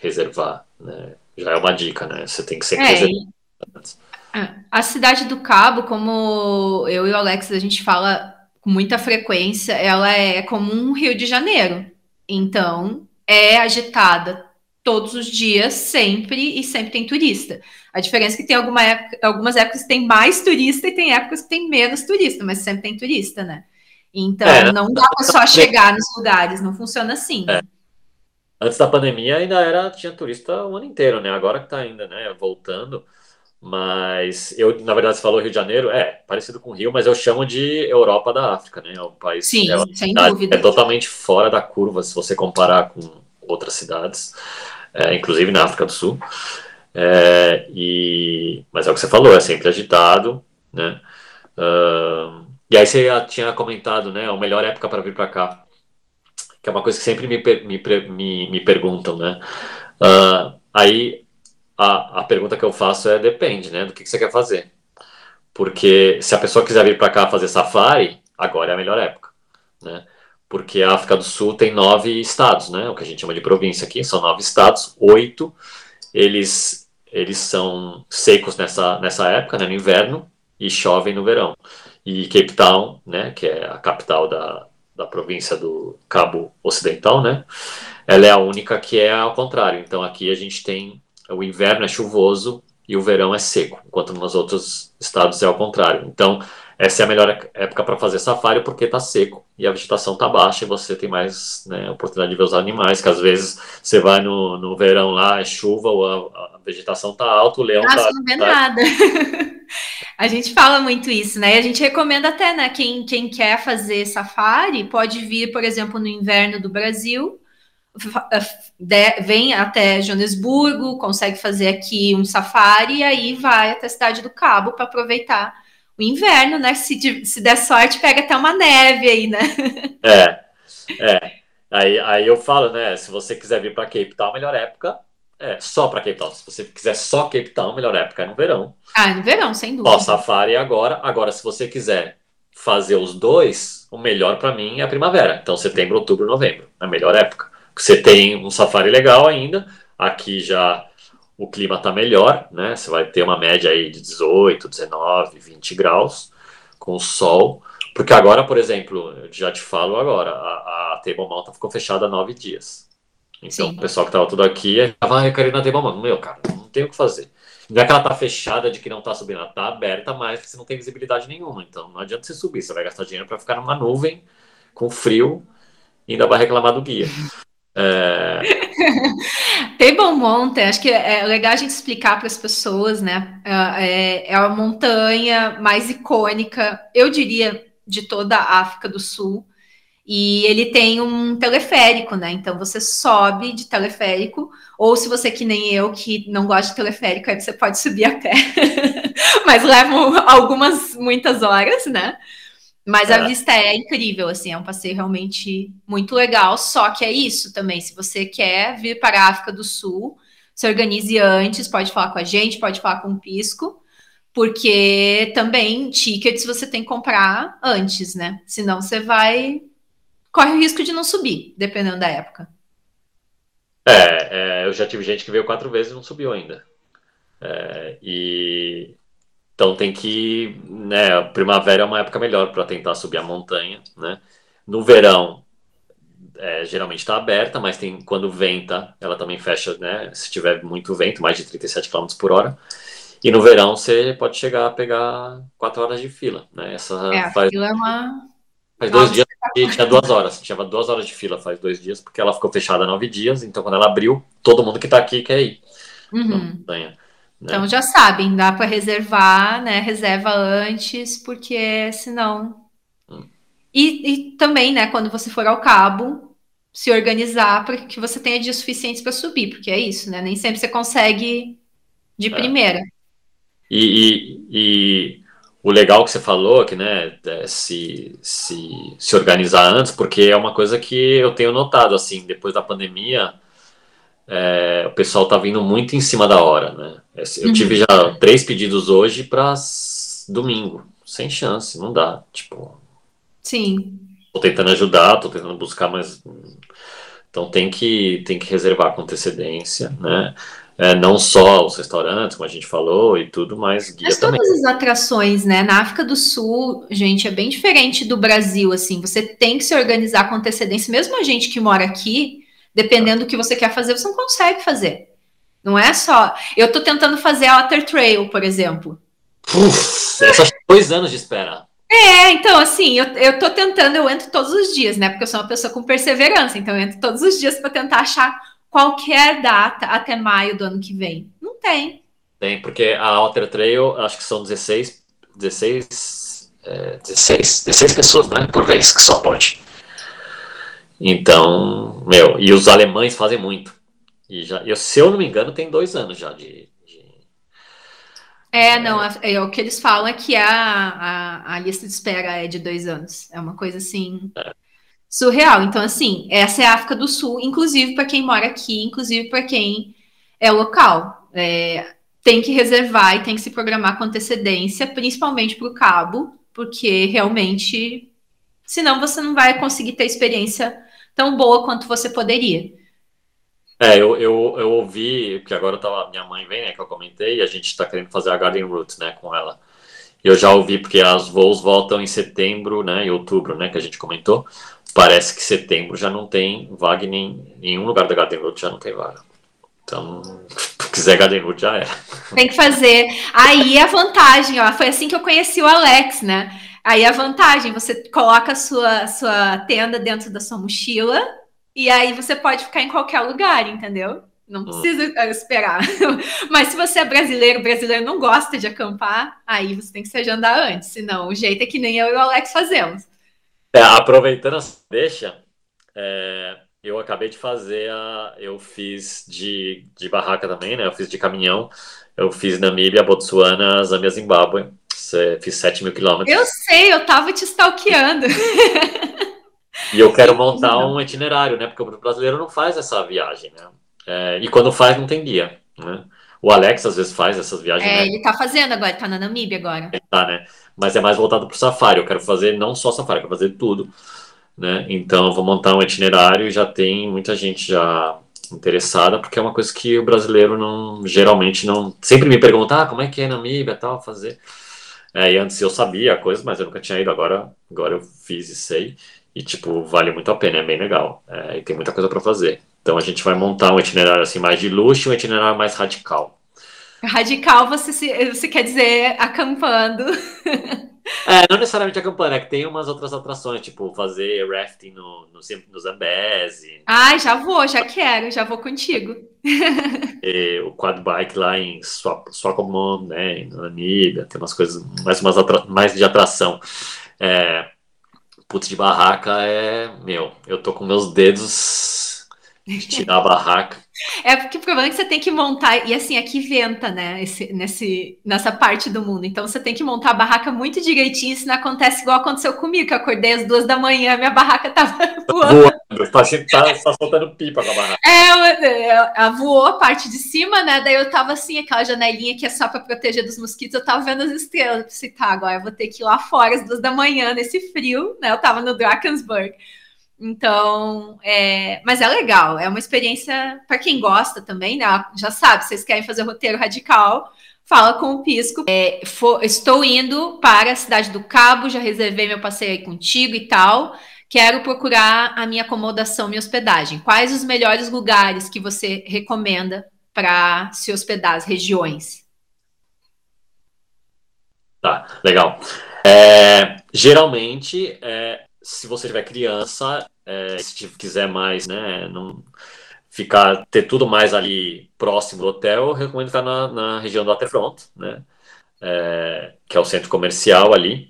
reservar, né? Já é uma dica, né? Você tem que sempre é, reservar. É, a cidade do Cabo, como eu e o Alex a gente fala com muita frequência, ela é como um Rio de Janeiro. Então, é agitada todos os dias, sempre, e sempre tem turista. A diferença é que tem alguma época, algumas épocas que tem mais turista e tem épocas que tem menos turista, mas sempre tem turista, né? Então, é, não dá para só chegar nos lugares, não funciona assim. É. Antes da pandemia ainda era tinha turista o ano inteiro, né? Agora que tá ainda, né, voltando. Mas eu, na verdade, você falou Rio de Janeiro, é parecido com o Rio, mas eu chamo de Europa da África, né? É um país Sim, é sem dúvida. É totalmente fora da curva se você comparar com outras cidades é, inclusive na África do Sul. É, e, mas é o que você falou, é sempre agitado, né? Uh, e aí você tinha comentado, né, a melhor época para vir para cá, que é uma coisa que sempre me, me, me, me perguntam, né? Uh, aí a, a pergunta que eu faço é depende, né, do que, que você quer fazer. Porque se a pessoa quiser vir para cá fazer safari, agora é a melhor época, né? porque a África do Sul tem nove estados, né? O que a gente chama de província aqui, são nove estados, oito eles, eles são secos nessa, nessa época, né, no inverno, e chovem no verão. E Cape Town, né, que é a capital da, da província do Cabo Ocidental, né, ela é a única que é ao contrário. Então aqui a gente tem o inverno é chuvoso e o verão é seco, enquanto nos outros estados é ao contrário. Então essa é a melhor época para fazer safari porque está seco e a vegetação está baixa e você tem mais né, oportunidade de ver os animais, que às vezes você vai no, no verão lá, é chuva, ou a, a vegetação está alta, o leão está... Nossa, não vê tá... nada. *laughs* a gente fala muito isso, né? E a gente recomenda até, né, quem, quem quer fazer safari pode vir, por exemplo, no inverno do Brasil, vem até Joanesburgo, consegue fazer aqui um safari e aí vai até a cidade do Cabo para aproveitar o inverno, né? Se, se der sorte, pega até uma neve aí, né? É, é. Aí, aí eu falo, né? Se você quiser vir para Cape Town, melhor época é só para Cape Town. Se você quiser só Cape Town, melhor época é no verão. Ah, no verão, sem dúvida. Ó, safari agora. Agora, se você quiser fazer os dois, o melhor para mim é a primavera. Então, setembro, outubro, novembro. É a melhor época. Você tem um safari legal ainda. Aqui já o clima está melhor, né? Você vai ter uma média aí de 18, 19, 20 graus com sol. Porque agora, por exemplo, eu já te falo agora, a, a Table Mountain ficou fechada há nove dias. Então, Sim. o pessoal que estava tudo aqui vai querer na Table Mountain. Meu, cara, não tem o que fazer. Não é que ela tá fechada de que não tá subindo, ela tá aberta, mas você não tem visibilidade nenhuma. Então não adianta você subir, você vai gastar dinheiro para ficar numa nuvem com frio e ainda vai reclamar do guia. É... Table Mountain, acho que é legal a gente explicar para as pessoas, né? É, é a montanha mais icônica, eu diria, de toda a África do Sul. E ele tem um teleférico, né? Então você sobe de teleférico, ou se você que nem eu, que não gosta de teleférico, aí você pode subir a pé. *laughs* Mas levam algumas, muitas horas, né? Mas a é. vista é incrível, assim, é um passeio realmente muito legal. Só que é isso também. Se você quer vir para a África do Sul, se organize antes, pode falar com a gente, pode falar com o Pisco, porque também tickets você tem que comprar antes, né? Senão você vai. corre o risco de não subir, dependendo da época. É, é eu já tive gente que veio quatro vezes e não subiu ainda. É, e então tem que, né, primavera é uma época melhor para tentar subir a montanha, né? No verão, é, geralmente está aberta, mas tem quando venta, ela também fecha, né? Se tiver muito vento, mais de 37 km por hora. E no verão você pode chegar a pegar quatro horas de fila, né? Essa é, faz, fila é uma... faz dois dias que tinha duas horas, tinha duas horas de fila faz dois dias, porque ela ficou fechada nove dias, então quando ela abriu, todo mundo que está aqui quer ir. Uhum. Montanha. Né? Então já sabem, dá para reservar, né? Reserva antes, porque senão. Hum. E, e, também, né, quando você for ao cabo, se organizar para que você tenha dias suficientes para subir, porque é isso, né? Nem sempre você consegue de é. primeira. E, e, e, o legal que você falou, que né, é se, se, se organizar antes, porque é uma coisa que eu tenho notado, assim, depois da pandemia é, o pessoal tá vindo muito em cima da hora, né? Eu uhum. tive já três pedidos hoje para domingo, sem chance, não dá, tipo. Sim. Tô tentando ajudar, tô tentando buscar, mas então tem que tem que reservar com antecedência, né? É, não só os restaurantes, como a gente falou, e tudo, mas guia mas também. todas as atrações, né? Na África do Sul, gente, é bem diferente do Brasil, assim. Você tem que se organizar com antecedência. Mesmo a gente que mora aqui, dependendo do que você quer fazer, você não consegue fazer. Não é só. Eu estou tentando fazer a Otter Trail, por exemplo. Uf, é só dois anos de espera. É, então, assim, eu, eu tô tentando, eu entro todos os dias, né? Porque eu sou uma pessoa com perseverança, então eu entro todos os dias para tentar achar qualquer data até maio do ano que vem. Não tem. Tem, porque a Otter Trail, acho que são 16, 16, é, 16, 16 pessoas, né? Por vez que só pode. Então, meu, e os alemães fazem muito. E já, eu, se eu não me engano, tem dois anos já de. de... É, não, é, é, o que eles falam é que a, a, a, lista de espera é de dois anos. É uma coisa assim. É. Surreal. Então, assim, essa é a África do Sul, inclusive para quem mora aqui, inclusive para quem é local. É, tem que reservar e tem que se programar com antecedência, principalmente para o cabo, porque realmente, senão você não vai conseguir ter experiência tão boa quanto você poderia. É, eu, eu, eu ouvi, porque agora tava, minha mãe vem, né, que eu comentei, e a gente está querendo fazer a Garden Route, né, com ela. Eu já ouvi, porque as voos voltam em setembro, né, em outubro, né, que a gente comentou. Parece que setembro já não tem vaga em nenhum lugar da Garden Route, já não tem vaga. Então, *laughs* se quiser Garden Route, já é. Tem que fazer. Aí a vantagem, ó, foi assim que eu conheci o Alex, né? Aí a vantagem, você coloca a sua, sua tenda dentro da sua mochila e aí você pode ficar em qualquer lugar, entendeu? Não hum. precisa hum. esperar. *laughs* Mas se você é brasileiro, brasileiro não gosta de acampar, aí você tem que se agendar antes. Senão, o jeito é que nem eu e o Alex fazemos. É, aproveitando a deixa, é, eu acabei de fazer a. Eu fiz de, de barraca também, né? Eu fiz de caminhão. Eu fiz Namíbia, Botsuana, Zâmbia, Zimbábue. Fiz 7 mil quilômetros. Eu sei, eu tava te stalkeando. *laughs* E eu quero montar um itinerário, né? Porque o brasileiro não faz essa viagem, né? É, e quando faz, não tem guia, né? O Alex às vezes faz essas viagens. É, né? ele tá fazendo agora, tá na Namíbia agora. Ele tá, né? Mas é mais voltado pro safari. Eu quero fazer não só safari, eu quero fazer tudo, né? Então eu vou montar um itinerário e já tem muita gente já interessada, porque é uma coisa que o brasileiro não geralmente não sempre me pergunta, ah, como é que é Namíbia, tal, fazer. É, e antes eu sabia a coisa, mas eu nunca tinha ido, agora, agora eu fiz e sei. E, tipo, vale muito a pena, é bem legal. É, e tem muita coisa para fazer. Então a gente vai montar um itinerário assim mais de luxo e um itinerário mais radical. Radical, você, se, você quer dizer acampando. *laughs* É, não necessariamente acampando, é que tem umas outras atrações, tipo fazer rafting no, no, no Zambezi. Ai, já vou, já quero, já vou contigo. *laughs* E o quad bike lá em Swakopmund, né, em Namíbia, tem umas coisas, mais, umas mais de atração. É, putz, de barraca é, meu, eu tô com meus dedos de tirar a barraca. É porque o problema é que você tem que montar, e assim, aqui venta, né, esse, nesse, nessa parte do mundo. Então você tem que montar a barraca muito direitinho, isso não acontece igual aconteceu comigo, que eu acordei às duas da manhã, minha barraca tava *laughs* voando. *laughs* voando tá, tá, tá soltando pipa com a barraca. É, ela voou a parte de cima, né? Daí eu tava assim, aquela janelinha que é só para proteger dos mosquitos, eu tava vendo as estrelas. Eu pensei, tá, agora eu vou ter que ir lá fora às duas da manhã, nesse frio, né? Eu tava no Drakensberg. Então, é, mas é legal, é uma experiência para quem gosta também, né? Já sabe, vocês querem fazer roteiro radical, fala com o Pisco. É, for, estou indo para a cidade do Cabo, já reservei meu passeio aí contigo e tal. Quero procurar a minha acomodação, minha hospedagem. Quais os melhores lugares que você recomenda para se hospedar, as regiões? Tá, legal. É, geralmente, é, se você tiver criança, é, se quiser mais, né, não ficar, ter tudo mais ali próximo do hotel, eu recomendo ficar na, na região do Waterfront, né, é, que é o centro comercial ali,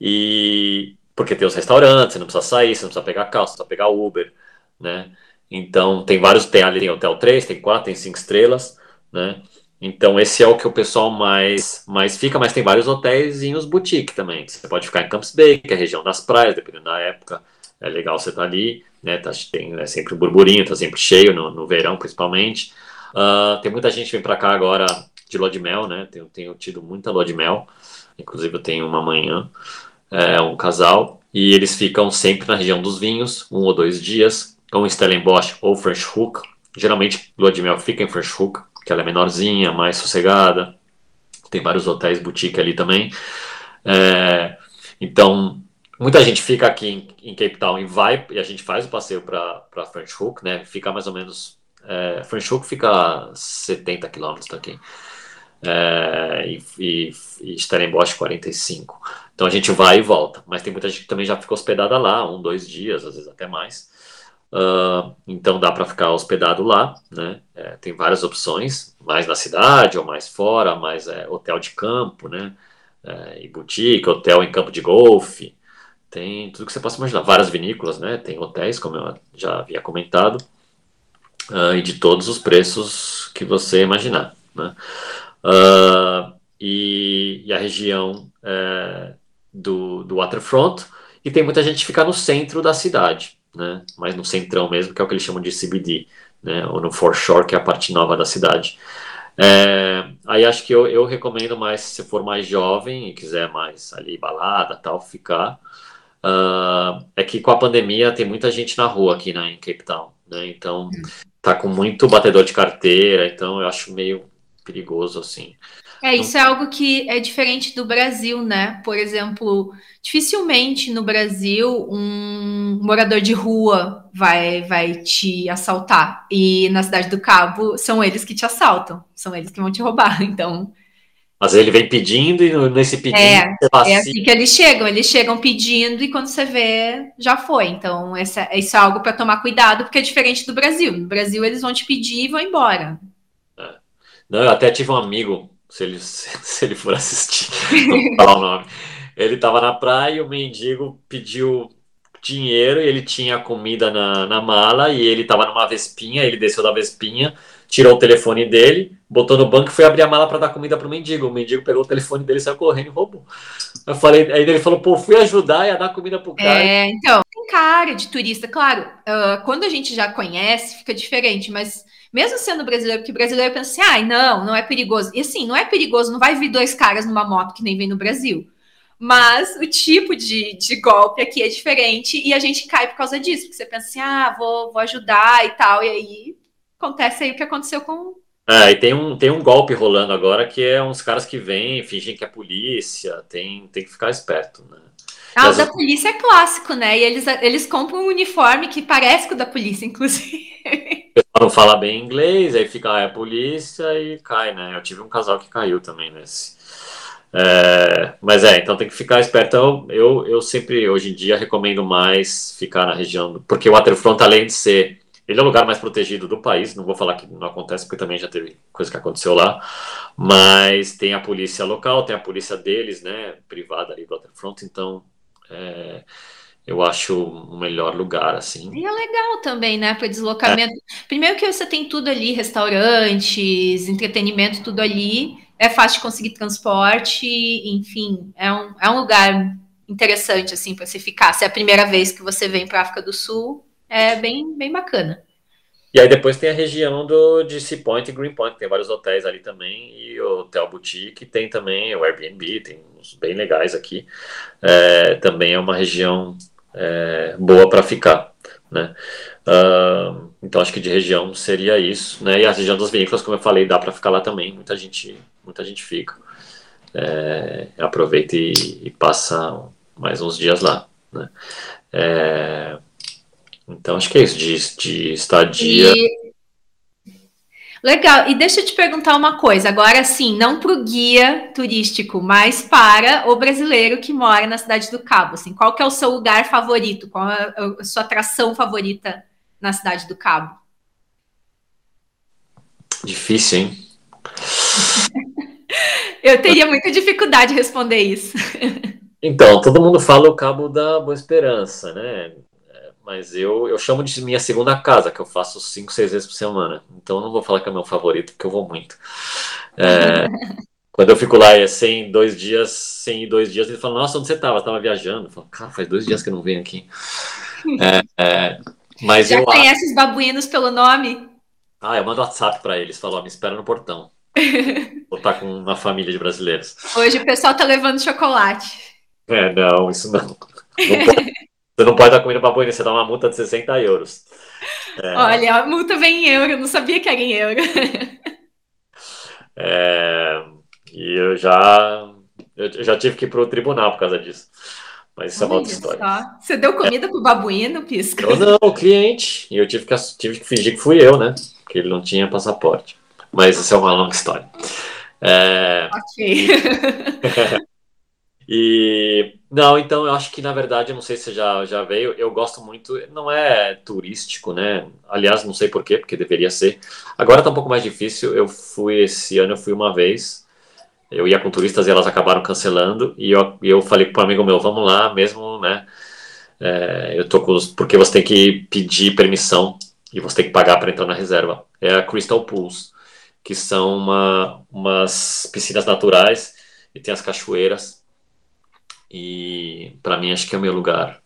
e porque tem os restaurantes, você não precisa sair, você não precisa pegar carro, você precisa pegar Uber, né, então tem vários, tem ali tem hotel 3, tem 4, tem 5 estrelas, né, então, esse é o que o pessoal mais, mais fica, mas tem vários hotéis e os boutique também. Você pode ficar em Camps Bay, que é a região das praias, dependendo da época. É legal você estar tá ali, né? Tá, tem é sempre um burburinho, tá sempre cheio, no, no verão principalmente. Uh, tem muita gente que vem para cá agora de lua de mel, né? Tenho, tenho tido muita lua de mel. Inclusive, eu tenho uma manhã, é, um casal, e eles ficam sempre na região dos vinhos, um ou dois dias, com Stellenbosch ou French Hook. Geralmente, lua de mel fica em French Hook que ela é menorzinha, mais sossegada. Tem vários hotéis boutique ali também. É, então, muita gente fica aqui em, em, Cape Town e vai, e a gente faz o passeio para French Hook, né? Fica mais ou menos. É, French Hook fica a 70 quilômetros daqui. É, e, e, e Stellenbosch 45. Então a gente vai e volta. Mas tem muita gente que também já ficou hospedada lá, um, dois dias, às vezes até mais. Uh, então dá para ficar hospedado lá, né? É, tem várias opções, mais na cidade ou mais fora, mais é, hotel de campo, né? É, e boutique, hotel em campo de golfe, tem tudo que você possa imaginar. Várias vinícolas, né? Tem hotéis, como eu já havia comentado, uh, e de todos os preços que você imaginar, né? Uh, e, e, a região é, do, do waterfront, e tem muita gente que fica no centro da cidade, né? Mas no centrão mesmo, que é o que eles chamam de CBD, né? Ou no foreshore, que é a parte nova da cidade. É, aí acho que eu, eu recomendo mais se for mais jovem e quiser mais ali balada tal ficar uh, é que com a pandemia tem muita gente na rua aqui né, em Cape Town né então tá com muito batedor de carteira então eu acho meio perigoso assim é, isso é algo que é diferente do Brasil, né? Por exemplo, dificilmente no Brasil um morador de rua vai, vai te assaltar. E na Cidade do Cabo são eles que te assaltam, são eles que vão te roubar. *laughs* Então. Mas ele vem pedindo e nesse pedido. É, é assim que eles chegam, eles chegam pedindo e quando você vê, já foi. Então, essa, isso é algo para tomar cuidado, porque é diferente do Brasil. No Brasil, eles vão te pedir e vão embora. Não, eu até tive um amigo se ele, *laughs* se ele for assistir, não vou falar o nome. Ele estava na praia e o mendigo pediu dinheiro e ele tinha comida na, na mala e ele estava numa vespinha, ele desceu da vespinha, tirou o telefone dele, botou no banco e foi abrir a mala para dar comida pro mendigo. O mendigo pegou o telefone dele, saiu correndo e roubou. Eu falei, aí ele falou, pô, fui ajudar e a dar comida pro cara. É, então, cara de turista, claro, uh, quando a gente já conhece, fica diferente, mas mesmo sendo brasileiro, porque brasileiro pensa assim, ai, ah, não, não é perigoso. E assim, não é perigoso, não vai vir dois caras numa moto que nem vem no Brasil. Mas o tipo de, de golpe aqui é diferente e a gente cai por causa disso, porque você pensa assim, ah, vou, vou ajudar e tal, e aí acontece aí o que aconteceu com. É, e tem um, tem um golpe rolando agora que é uns caras que vêm, fingem que é polícia, tem, tem que ficar esperto, né? Ah, o da polícia é clássico, né? E eles, eles compram um uniforme que parece com o da polícia, inclusive. *laughs* não fala bem inglês, aí fica ah, é a polícia e cai, né? Eu tive um casal que caiu também nesse. É, mas é, então tem que ficar esperto. Eu, eu, eu, sempre, hoje em dia, recomendo mais ficar na região, porque o waterfront, além de ser, ele é o lugar mais protegido do país, não vou falar que não acontece, porque também já teve coisa que aconteceu lá, mas tem a polícia local, tem a polícia deles, né, privada ali do waterfront, então é, eu acho um melhor lugar, assim. E é legal também, né, para deslocamento. É. Primeiro que você tem tudo ali, restaurantes, entretenimento, tudo ali. É fácil de conseguir transporte, enfim, é um, é um lugar interessante, assim, para você ficar. Se é a primeira vez que você vem para a África do Sul, é bem, bem bacana. E aí depois tem a região do, de Sea Point e Green Point, tem vários hotéis ali também, e o Hotel Boutique, tem também o Airbnb, tem uns bem legais aqui. É, também é uma região é, boa para ficar, né? Uh, então acho que de região seria isso, né? E a região das vinícolas, como eu falei, dá para ficar lá também. Muita gente, muita gente fica. É, aproveita e, e, passa mais uns dias lá, né? É, então acho que é isso de, de estadia. E Legal. E deixa eu te perguntar uma coisa. Agora, sim, não para o guia turístico, mas para o brasileiro que mora na cidade do Cabo. Assim, qual que é o seu lugar favorito? Qual é a sua atração favorita na cidade do Cabo? Difícil, hein? *laughs* eu teria muita dificuldade de responder isso. Então, todo mundo fala o Cabo da Boa Esperança, né? Mas eu, eu chamo de minha segunda casa, que eu faço cinco, seis vezes por semana. Então eu não vou falar que é meu favorito, porque eu vou muito. É, *laughs* quando eu fico lá é sem dois dias, sem dois dias, ele fala, nossa, onde você estava? Estava viajando. Eu falo, cara, faz dois dias que eu não venho aqui. É, é, mas Já eu conhece os babuínos pelo nome? Ah, eu mando WhatsApp para eles, falo, me espera no portão. *laughs* Vou estar com uma família de brasileiros. Hoje o pessoal tá levando chocolate. É, não, isso não. Não pode, você não pode dar comida para boi, você dá uma multa de 60 euros. É... Olha, a multa vem em euro, eu não sabia que era em euro. É... E eu já, eu já tive que ir para o tribunal por causa disso. Mas isso Olha é uma outra história. Só. Você deu comida é. pro babuíno, Pisca? Eu não, o cliente. E eu tive que, tive que fingir que fui eu, né? Que ele não tinha passaporte. Mas isso é uma longa história. É... Ok. *laughs* *laughs* E não, então eu acho que na verdade, eu não sei se já, já veio, eu gosto muito, não é turístico, né? Aliás, não sei porquê, porque deveria ser. Agora tá um pouco mais difícil. Eu fui esse ano, eu fui uma vez. Eu ia com turistas e elas acabaram cancelando. E eu, eu falei para um amigo meu, vamos lá, mesmo, né? É, eu tô com os, porque você tem que pedir permissão e você tem que pagar para entrar na reserva. É a Crystal Pools, que são uma, umas piscinas naturais e tem as cachoeiras e para mim acho que é o meu lugar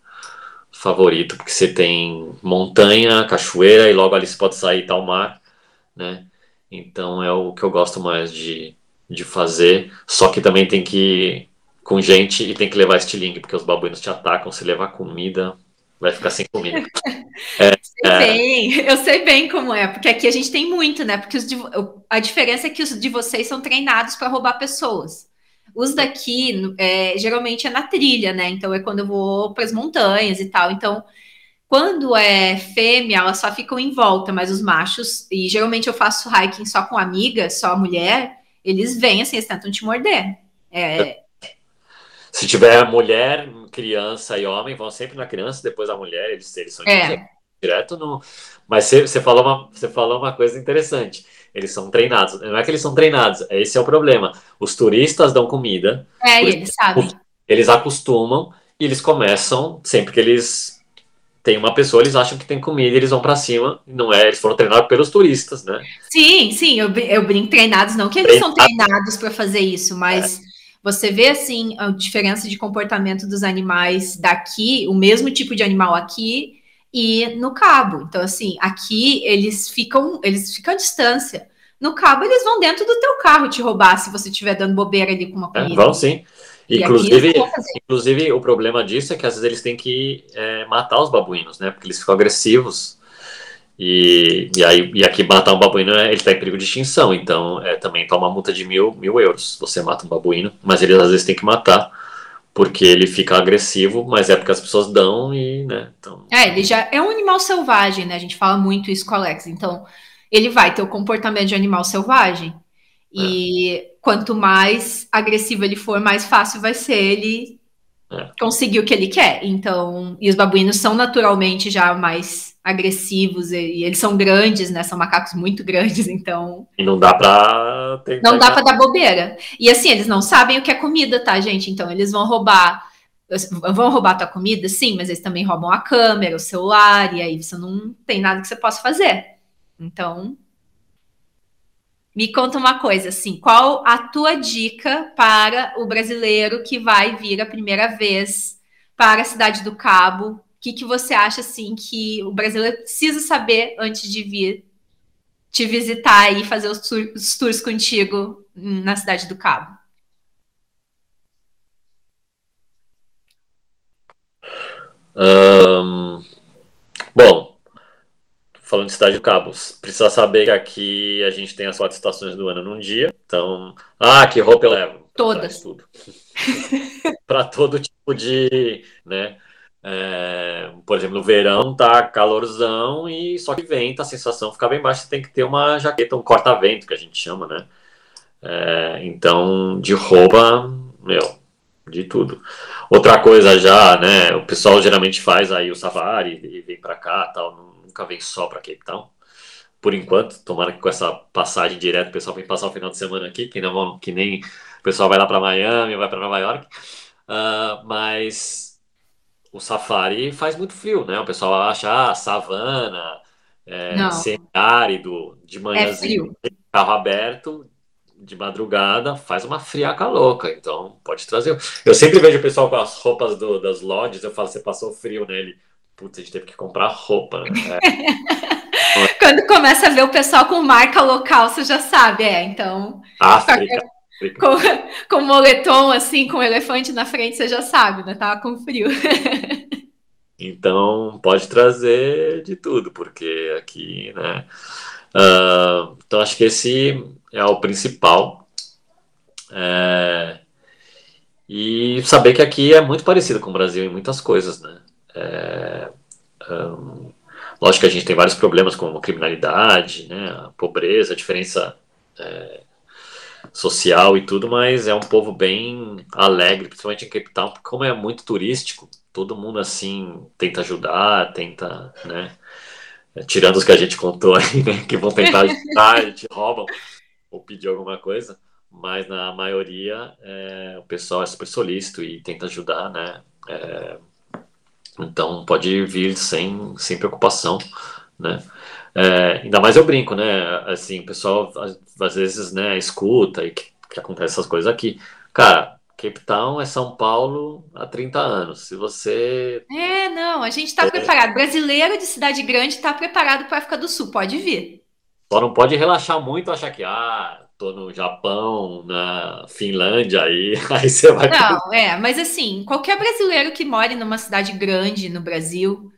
favorito, porque você tem montanha, cachoeira e logo ali você pode sair e tal mar, né? Então é o que eu gosto mais de, de fazer. Só que também tem que ir com gente e tem que levar estilingue, porque os babuínos te atacam. Se levar comida, vai ficar sem comida. *laughs* É, sei é... bem, eu sei bem como é, porque aqui a gente tem muito, né? Porque de, a diferença é que os de vocês são treinados para roubar pessoas. Os daqui, é, geralmente é na trilha, né? Então é quando eu vou para as montanhas e tal. Então, quando é fêmea, elas só ficam em volta, mas os machos, e geralmente eu faço hiking só com amiga, só mulher, eles vêm assim, eles tentam te morder. É... Se tiver mulher, criança e homem, vão sempre na criança, depois a mulher, eles, eles são é. direto no. Mas você, você, falou uma, você falou uma coisa interessante eles são treinados. Não é que eles são treinados, esse é o problema. Os turistas dão comida. É, e eles sabem. Eles acostumam e eles começam, sempre que eles têm uma pessoa, eles acham que tem comida e eles vão para cima. Não é, eles foram treinados pelos turistas, né? Sim, sim, eu, eu brinco treinados, não que eles Treinado. são treinados para fazer isso, mas. É. Você vê assim a diferença de comportamento dos animais daqui, o mesmo tipo de animal aqui e no cabo. Então, assim, aqui eles ficam, eles ficam à distância. No cabo, eles vão dentro do teu carro te roubar se você estiver dando bobeira ali com uma comida. É, vão sim. Inclusive, inclusive, o problema disso é que às vezes eles têm que é, matar os babuínos, né? Porque eles ficam agressivos. E, e, aí, e aqui matar um babuíno, é, ele está em perigo de extinção. Então, é, também toma multa de mil, mil euros. Você mata um babuíno, mas eles às vezes têm que matar porque ele fica agressivo, mas é porque as pessoas dão e, né? Então... É, ele já é um animal selvagem, né? A gente fala muito isso com o Alex. Então, ele vai ter o comportamento de animal selvagem. E é. quanto mais agressivo ele for, mais fácil vai ser ele é. conseguir o que ele quer. Então, e os babuínos são naturalmente já mais agressivos e, e, eles são grandes, né? São macacos muito grandes, *laughs* então. E não dá pra. Não dá pra dar bobeira. E assim, eles não sabem o que é comida, tá, gente? Então, eles vão roubar. Vão roubar a tua comida, sim, mas eles também roubam a câmera, o celular, e aí você não tem nada que você possa fazer. Então, me conta uma coisa, assim, qual a tua dica para o brasileiro que vai vir a primeira vez para a cidade do Cabo o que, que você acha assim que o brasileiro precisa saber antes de vir te visitar e fazer os, tour, os tours contigo na cidade do Cabo? Um, bom, falando de cidade do Cabo, precisa saber que aqui a gente tem as quatro estações do ano num dia. Então, ah, que roupa eu levo? Todas. Tudo. *laughs* Para todo tipo de, né? É, por exemplo, no verão tá calorzão e só que venta, a sensação fica bem baixa, você tem que ter uma jaqueta, um corta-vento que a gente chama, né? É, então, de roupa, meu, de tudo. Outra coisa já, né? O pessoal geralmente faz aí o safari e vem para cá, tal, nunca vem só para Cape Town. Por enquanto, tomara que com essa passagem direto o pessoal vem passar o final de semana aqui, que, não, que nem o pessoal vai lá para Miami, vai para Nova York. Uh, mas o safari faz muito frio, né? O pessoal acha, ah, savana, é, semiárido, de manhãzinho, é carro aberto, de madrugada, faz uma friaca louca. Então, pode trazer. Eu sempre vejo o pessoal com as roupas do, das lodges, eu falo, você passou frio nele. Putz, a gente teve que comprar roupa, né? É. *laughs* Quando começa a ver o pessoal com marca local, você já sabe, é, então... África. Com, com moletom, assim, com elefante na frente, você já sabe, né? Tava com frio. *laughs* Então, pode trazer de tudo, porque aqui, né? Uh, então, acho que esse é o principal. É, e saber que aqui é muito parecido com o Brasil em muitas coisas, né? É, um, lógico que a gente tem vários problemas como criminalidade, né? A pobreza, a diferença é, social e tudo, mas é um povo bem alegre, principalmente em Cape Town, porque como é muito turístico, todo mundo assim tenta ajudar, tenta, né? É, tirando os que a gente contou aí, né? Que vão tentar ajudar, te roubam ou pedir alguma coisa, mas na maioria é, o pessoal é super solícito e tenta ajudar, né? É, então pode vir sem, sem preocupação, né? É, ainda mais eu brinco, né? Assim, o pessoal às vezes né, escuta e que, que acontece essas coisas aqui. Cara, Cape Town é São Paulo há 30 anos. Se você. É, não, a gente está é... preparado. Brasileiro de cidade grande está preparado para a África do Sul, pode vir. Só não pode relaxar muito, achar que, ah, tô no Japão, na Finlândia, aí, *laughs* aí você vai. Não, é, mas assim, qualquer brasileiro que more numa cidade grande no Brasil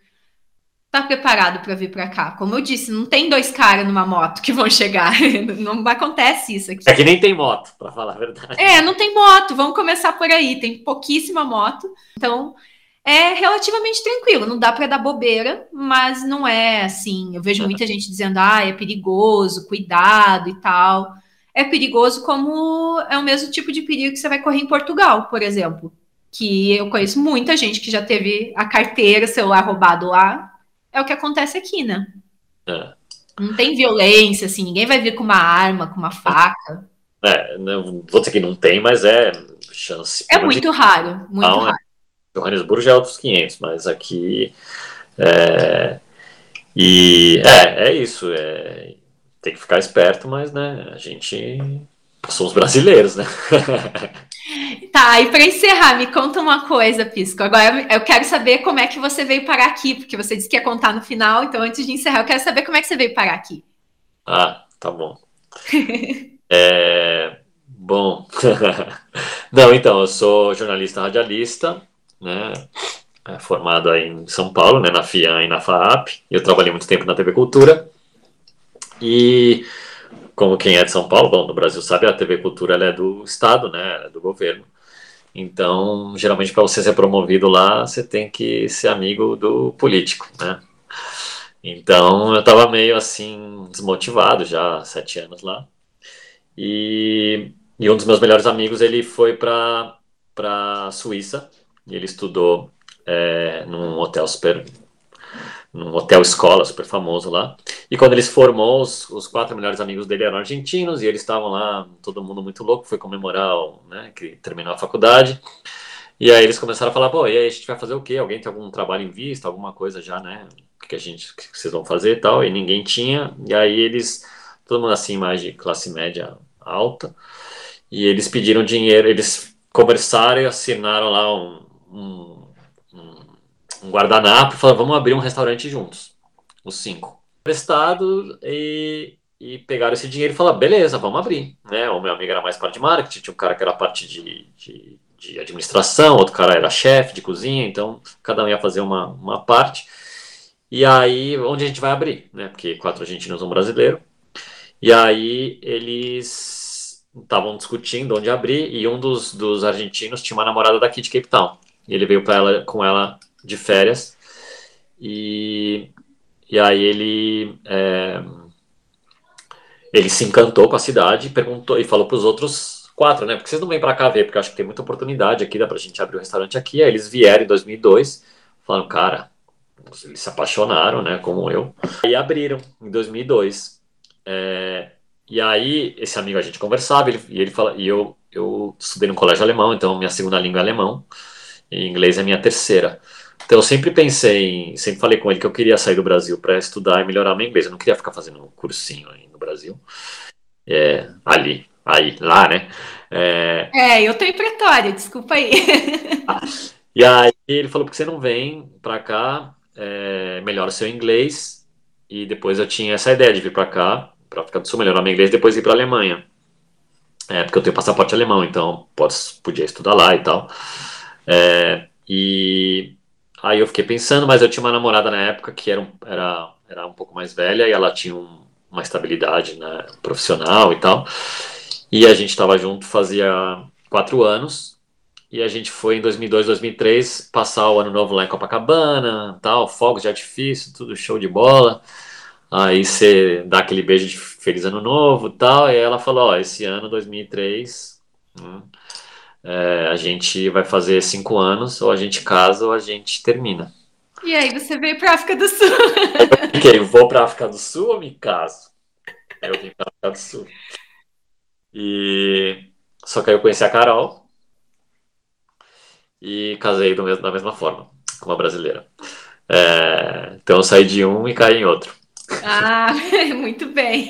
tá preparado para vir para cá. Como eu disse, não tem dois caras numa moto que vão chegar. *laughs* Não acontece isso aqui. É que nem tem moto, para falar a verdade. É, não tem moto. Vamos começar por aí. Tem pouquíssima moto. Então, é relativamente tranquilo. Não dá para dar bobeira, mas não é assim. Eu vejo muita *laughs* gente dizendo, ah, é perigoso, cuidado e tal. É perigoso como é o mesmo tipo de perigo que você vai correr em Portugal, por exemplo. Que eu conheço muita gente que já teve a carteira, celular roubado lá, é o que acontece aqui, né? É. Não tem violência, assim, ninguém vai vir com uma arma, com uma faca. É, não, vou dizer que não tem, mas é chance. É muito raro, muito não, raro. É, Johannesburgo já é outros 500, mas aqui. É, e é, é isso. É, tem que ficar esperto, mas né, a gente somos brasileiros, né? *laughs* Tá, e para encerrar, me conta uma coisa, Pisco. Agora eu quero saber como é que você veio parar aqui, porque você disse que ia contar no final, então antes de encerrar, eu quero saber como é que você veio parar aqui. Ah, tá bom. *laughs* é, bom. *laughs* Não, então, eu sou jornalista radialista, né? É, formado aí em São Paulo, né, na FIAN e na FAAP. Eu trabalhei muito tempo na TV Cultura. E como quem é de São Paulo, bom, no Brasil sabe, a TV Cultura é do Estado, né, é do governo. Então, geralmente, para você ser promovido lá, você tem que ser amigo do político, né? Então, eu estava meio assim, desmotivado já há sete anos lá. E, e um dos meus melhores amigos, ele foi para a Suíça, e ele estudou é, num hotel super num hotel escola super famoso lá. E quando ele se formou, os, os, quatro melhores amigos dele eram argentinos e eles estavam lá, todo mundo muito louco, foi comemorar, né, que terminou a faculdade. E aí eles começaram a falar, pô, e aí a gente vai fazer o quê? Alguém tem algum trabalho em vista, alguma coisa já, né? Que a gente, que vocês vão fazer e tal? E ninguém tinha. E aí eles, todo mundo assim, mais de classe média alta, e eles pediram dinheiro, eles conversaram e assinaram lá um, um, um guardanapo e vamos abrir um restaurante juntos, os cinco. Prestado e, e pegaram esse dinheiro e falaram, beleza, vamos abrir. Né? O meu amigo era mais parte de marketing, tinha um cara que era parte de, de, de administração, outro cara era chefe de cozinha, então cada um ia fazer uma, uma parte. E aí, onde a gente vai abrir, né? Porque quatro argentinos, um brasileiro. E aí eles estavam discutindo onde abrir e um dos, dos argentinos tinha uma namorada daqui de Cape Town. E ele veio para ela com ela de férias e, e aí ele é, ele se encantou com a cidade, perguntou e falou para os outros quatro, né? Porque vocês não vêm para cá ver, porque eu acho que tem muita oportunidade aqui, dá para a gente abrir um restaurante aqui. Aí eles vieram em 2002, falaram, cara, eles se apaixonaram, né? Como eu. E abriram em 2002. É, e aí esse amigo a gente conversava ele, e ele fala e eu eu estudei no colégio alemão, então minha segunda língua é alemão e inglês é minha terceira. Então eu sempre pensei, sempre falei com ele que eu queria sair do Brasil para estudar e melhorar meu inglês. Eu não queria ficar fazendo um cursinho aí no Brasil. É, ali, aí, lá, né? É, é eu tô em Pretória, desculpa aí. e aí ele falou, porque você não vem para cá, é, melhora seu inglês. E depois eu tinha essa ideia de vir para cá, para África do Sul, melhorar meu inglês, depois ir para Alemanha. É, porque eu tenho passaporte alemão, então posso, podia estudar lá e tal. É, e aí eu fiquei pensando, mas eu tinha uma namorada na época que era um, era, era um pouco mais velha e ela tinha um, uma estabilidade né, profissional e tal. E a gente estava junto fazia quatro anos. E a gente foi em 2002, 2003 passar o ano novo lá em Copacabana, tal, fogos de artifício, tudo show de bola. Aí você dá aquele beijo de feliz ano novo, tal. E ela falou: Ó, esse ano 2003, hum, é, a gente vai fazer cinco anos, ou a gente casa ou a gente termina. E aí você veio para África do Sul? *laughs* eu fiquei, vou para África do Sul ou me caso? Eu vim para África do Sul. E só que aí eu conheci a Carol e casei mesmo, da mesma forma, com uma brasileira. É, então eu saí de um e caí em outro. Ah, *laughs* muito bem.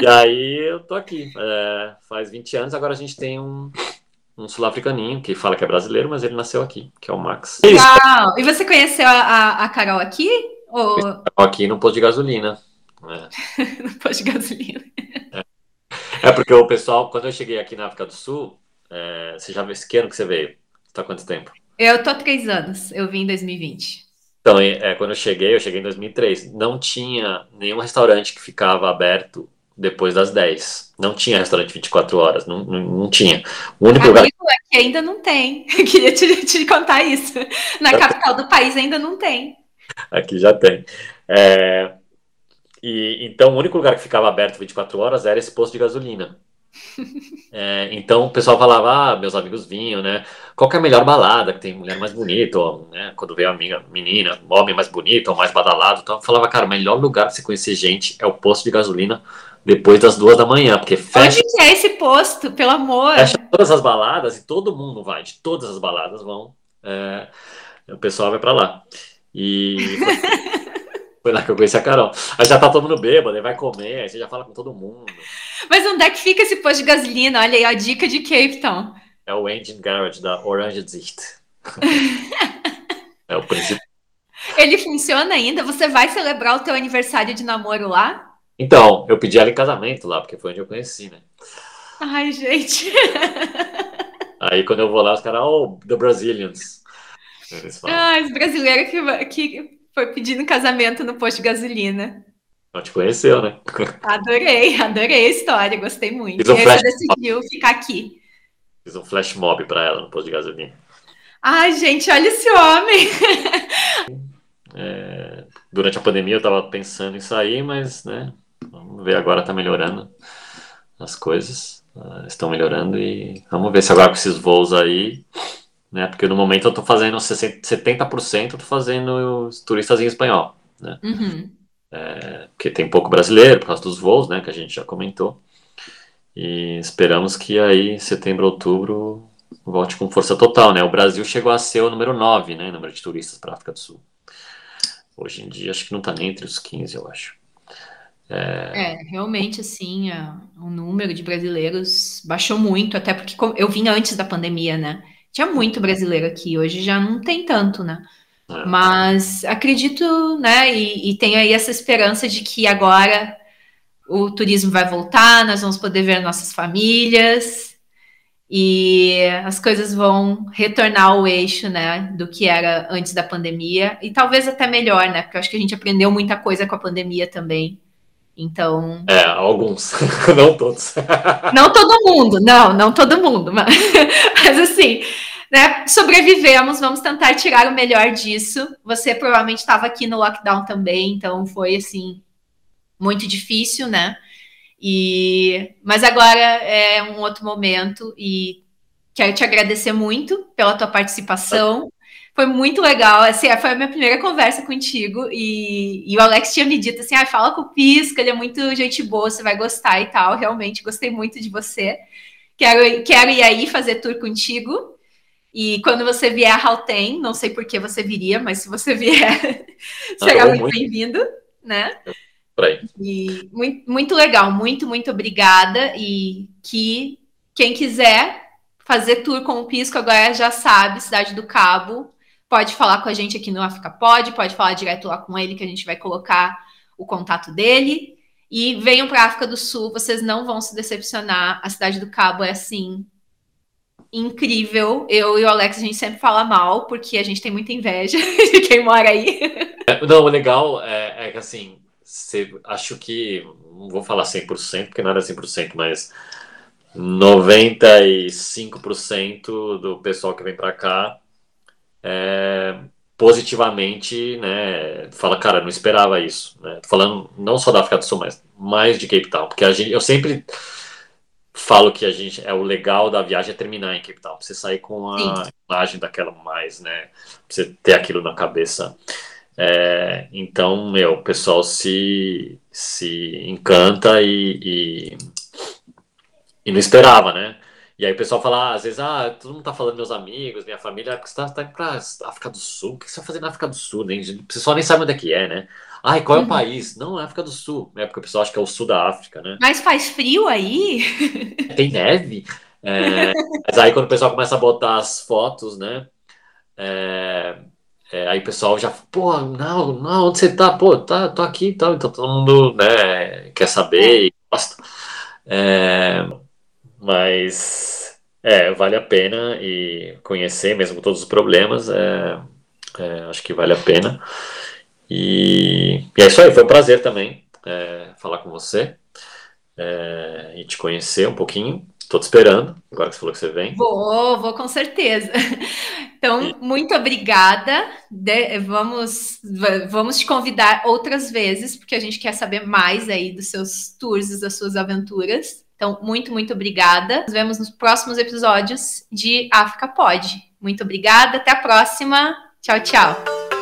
E aí eu tô aqui. É, faz 20 anos, agora a gente tem um, um sul-africaninho que fala que é brasileiro, mas ele nasceu aqui, que é o Max. Legal! E você conheceu a, a, Carol aqui? Ou... Aqui no posto de gasolina. É. *laughs* no posto de gasolina. É. é. porque o pessoal, quando eu cheguei aqui na África do Sul, é, você já vê que ano que você veio? Está quanto tempo? Eu tô há três anos, eu vim em 2020. Então, é, quando eu cheguei, eu cheguei em 2003, não tinha nenhum restaurante que ficava aberto depois das 10. Não tinha restaurante 24 horas, não, não, não tinha. O único Amigo, lugar. Aqui ainda não tem. *laughs* queria te, te, contar isso. Na capital do país ainda não tem. Aqui já tem. É... E, então, o único lugar que ficava aberto 24 horas era esse posto de gasolina. *laughs* É, então o pessoal falava, ah, meus amigos vinham, né? Qual que é a melhor balada, que tem mulher mais bonita, ou, né? Quando veio a amiga, menina, homem mais bonito, ou mais badalado, então eu falava, cara, o melhor lugar pra você conhecer gente é o posto de gasolina depois das duas da manhã, porque fecha. Onde é esse posto, pelo amor? Fecha todas as baladas e todo mundo vai, de todas as baladas vão. É, o pessoal vai para lá. E *laughs* Foi lá que eu conheci a Carol. Aí já tá todo mundo bêbado, aí vai comer, aí você já fala com todo mundo. Mas onde é que fica esse posto de gasolina? Olha aí a dica de Cape Town. É o Engine Garage da Orange Zicht. *laughs* é o principal. Ele funciona ainda? Você vai celebrar o teu aniversário de namoro lá? Então, eu pedi ela em casamento lá, porque foi onde eu conheci, né? Ai, gente. Aí quando eu vou lá, os caras, oh, the Brazilians. Ah, os brasileiros que, que foi pedindo casamento no posto de gasolina. Não te conheceu, né? Adorei, adorei a história, gostei muito. E você decidiu ficar aqui. Fiz um flash mob para ela no posto de gasolina. Ai, gente, olha esse homem! É, durante a pandemia eu estava pensando em sair, mas, né, vamos ver, agora está melhorando as coisas, uh, estão melhorando e vamos ver se agora com esses voos aí, né, porque no momento eu estou fazendo 60, 70%, eu tô fazendo os turistas em espanhol, né, Uhum. é, porque tem pouco brasileiro por causa dos voos, né, que a gente já comentou, e esperamos que aí setembro, outubro volte com força total, né, o Brasil chegou a ser o número 9, né, número de turistas para a África do Sul. Hoje em dia, acho que não está nem entre os 15, eu acho. É, realmente, assim, o número de brasileiros baixou muito, até porque eu vim antes da pandemia, né? Tinha muito brasileiro aqui, hoje já não tem tanto, né? É. Mas acredito, né, e, e tenho aí essa esperança de que agora o turismo vai voltar, nós vamos poder ver nossas famílias e as coisas vão retornar ao eixo, né, do que era antes da pandemia e talvez até melhor, né, porque eu acho que a gente aprendeu muita coisa com a pandemia também. Então, É, alguns, *laughs* não todos. *laughs* não todo mundo, não, não todo mundo, mas, *laughs* mas assim, né, sobrevivemos, vamos tentar tirar o melhor disso. Você provavelmente estava aqui no lockdown também, então foi assim muito difícil, né? E mas agora é um outro momento e quero te agradecer muito pela tua participação. Foi muito legal, assim, foi a minha primeira conversa contigo e, e o Alex tinha me dito assim, ah, fala com o Pisca, ele é muito gente boa, você vai gostar e tal. Realmente gostei muito de você. Quero, quero ir aí fazer tour contigo. E quando você vier a Halten, não sei por que você viria, mas se você *laughs* vier, será Ah, muito, muito. bem-vindo, né? E muito, muito legal, muito, muito obrigada. E que quem quiser fazer tour com o Pisco agora já sabe, Cidade do Cabo, pode falar com a gente aqui no África Pode, pode falar direto lá com ele, que a gente vai colocar o contato dele. E venham para a África do Sul, vocês não vão se decepcionar. A Cidade do Cabo é assim incrível. Eu e o Alex a gente sempre fala mal porque a gente tem muita inveja *laughs* de quem mora aí. É, Não, o legal é, é que assim, acho que, não vou falar 100%, porque nada é 100%, mas 95% do pessoal que vem pra cá é, positivamente, né, fala, cara, não esperava isso, né? Falando não só da África do Sul, mas mais de Cape Town, porque a gente, eu sempre falo que a gente é o legal da viagem é terminar em Cape Town, pra você sair com a Sim. imagem daquela mais, né, pra você ter aquilo na cabeça. É, então, meu, o pessoal se, se encanta e, e, e não esperava, né? E aí o pessoal fala, ah, às vezes, ah, todo mundo tá falando, meus amigos, minha família, porque você tá, tá indo pra África do Sul, o que você vai fazer na África do Sul? Nem, o pessoal nem sabe onde é que é, né? Ai, qual é o Uhum. país? Não, é África do Sul. É porque o pessoal acha que é o sul da África, né? Mas faz frio aí? Tem neve. É, mas aí quando o pessoal começa a botar as fotos, né? é, é, aí o pessoal já, pô, não, não, onde você tá? Pô, tá, tô aqui e tal. Então todo mundo, né, quer saber e gosta. É, mas é, vale a pena e conhecer, mesmo todos os problemas, é, é, acho que vale a pena. E, e é isso aí, foi um prazer também é, falar com você é, e te conhecer um pouquinho. Tô te esperando, agora que você falou que você vem. Vou, vou com certeza. *laughs* Então, muito obrigada. De- vamos, va- vamos te convidar outras vezes, porque a gente quer saber mais aí dos seus tours e das suas aventuras. Então, muito, muito obrigada. Nos vemos nos próximos episódios de África Pod. Muito obrigada, até a próxima. Tchau, tchau.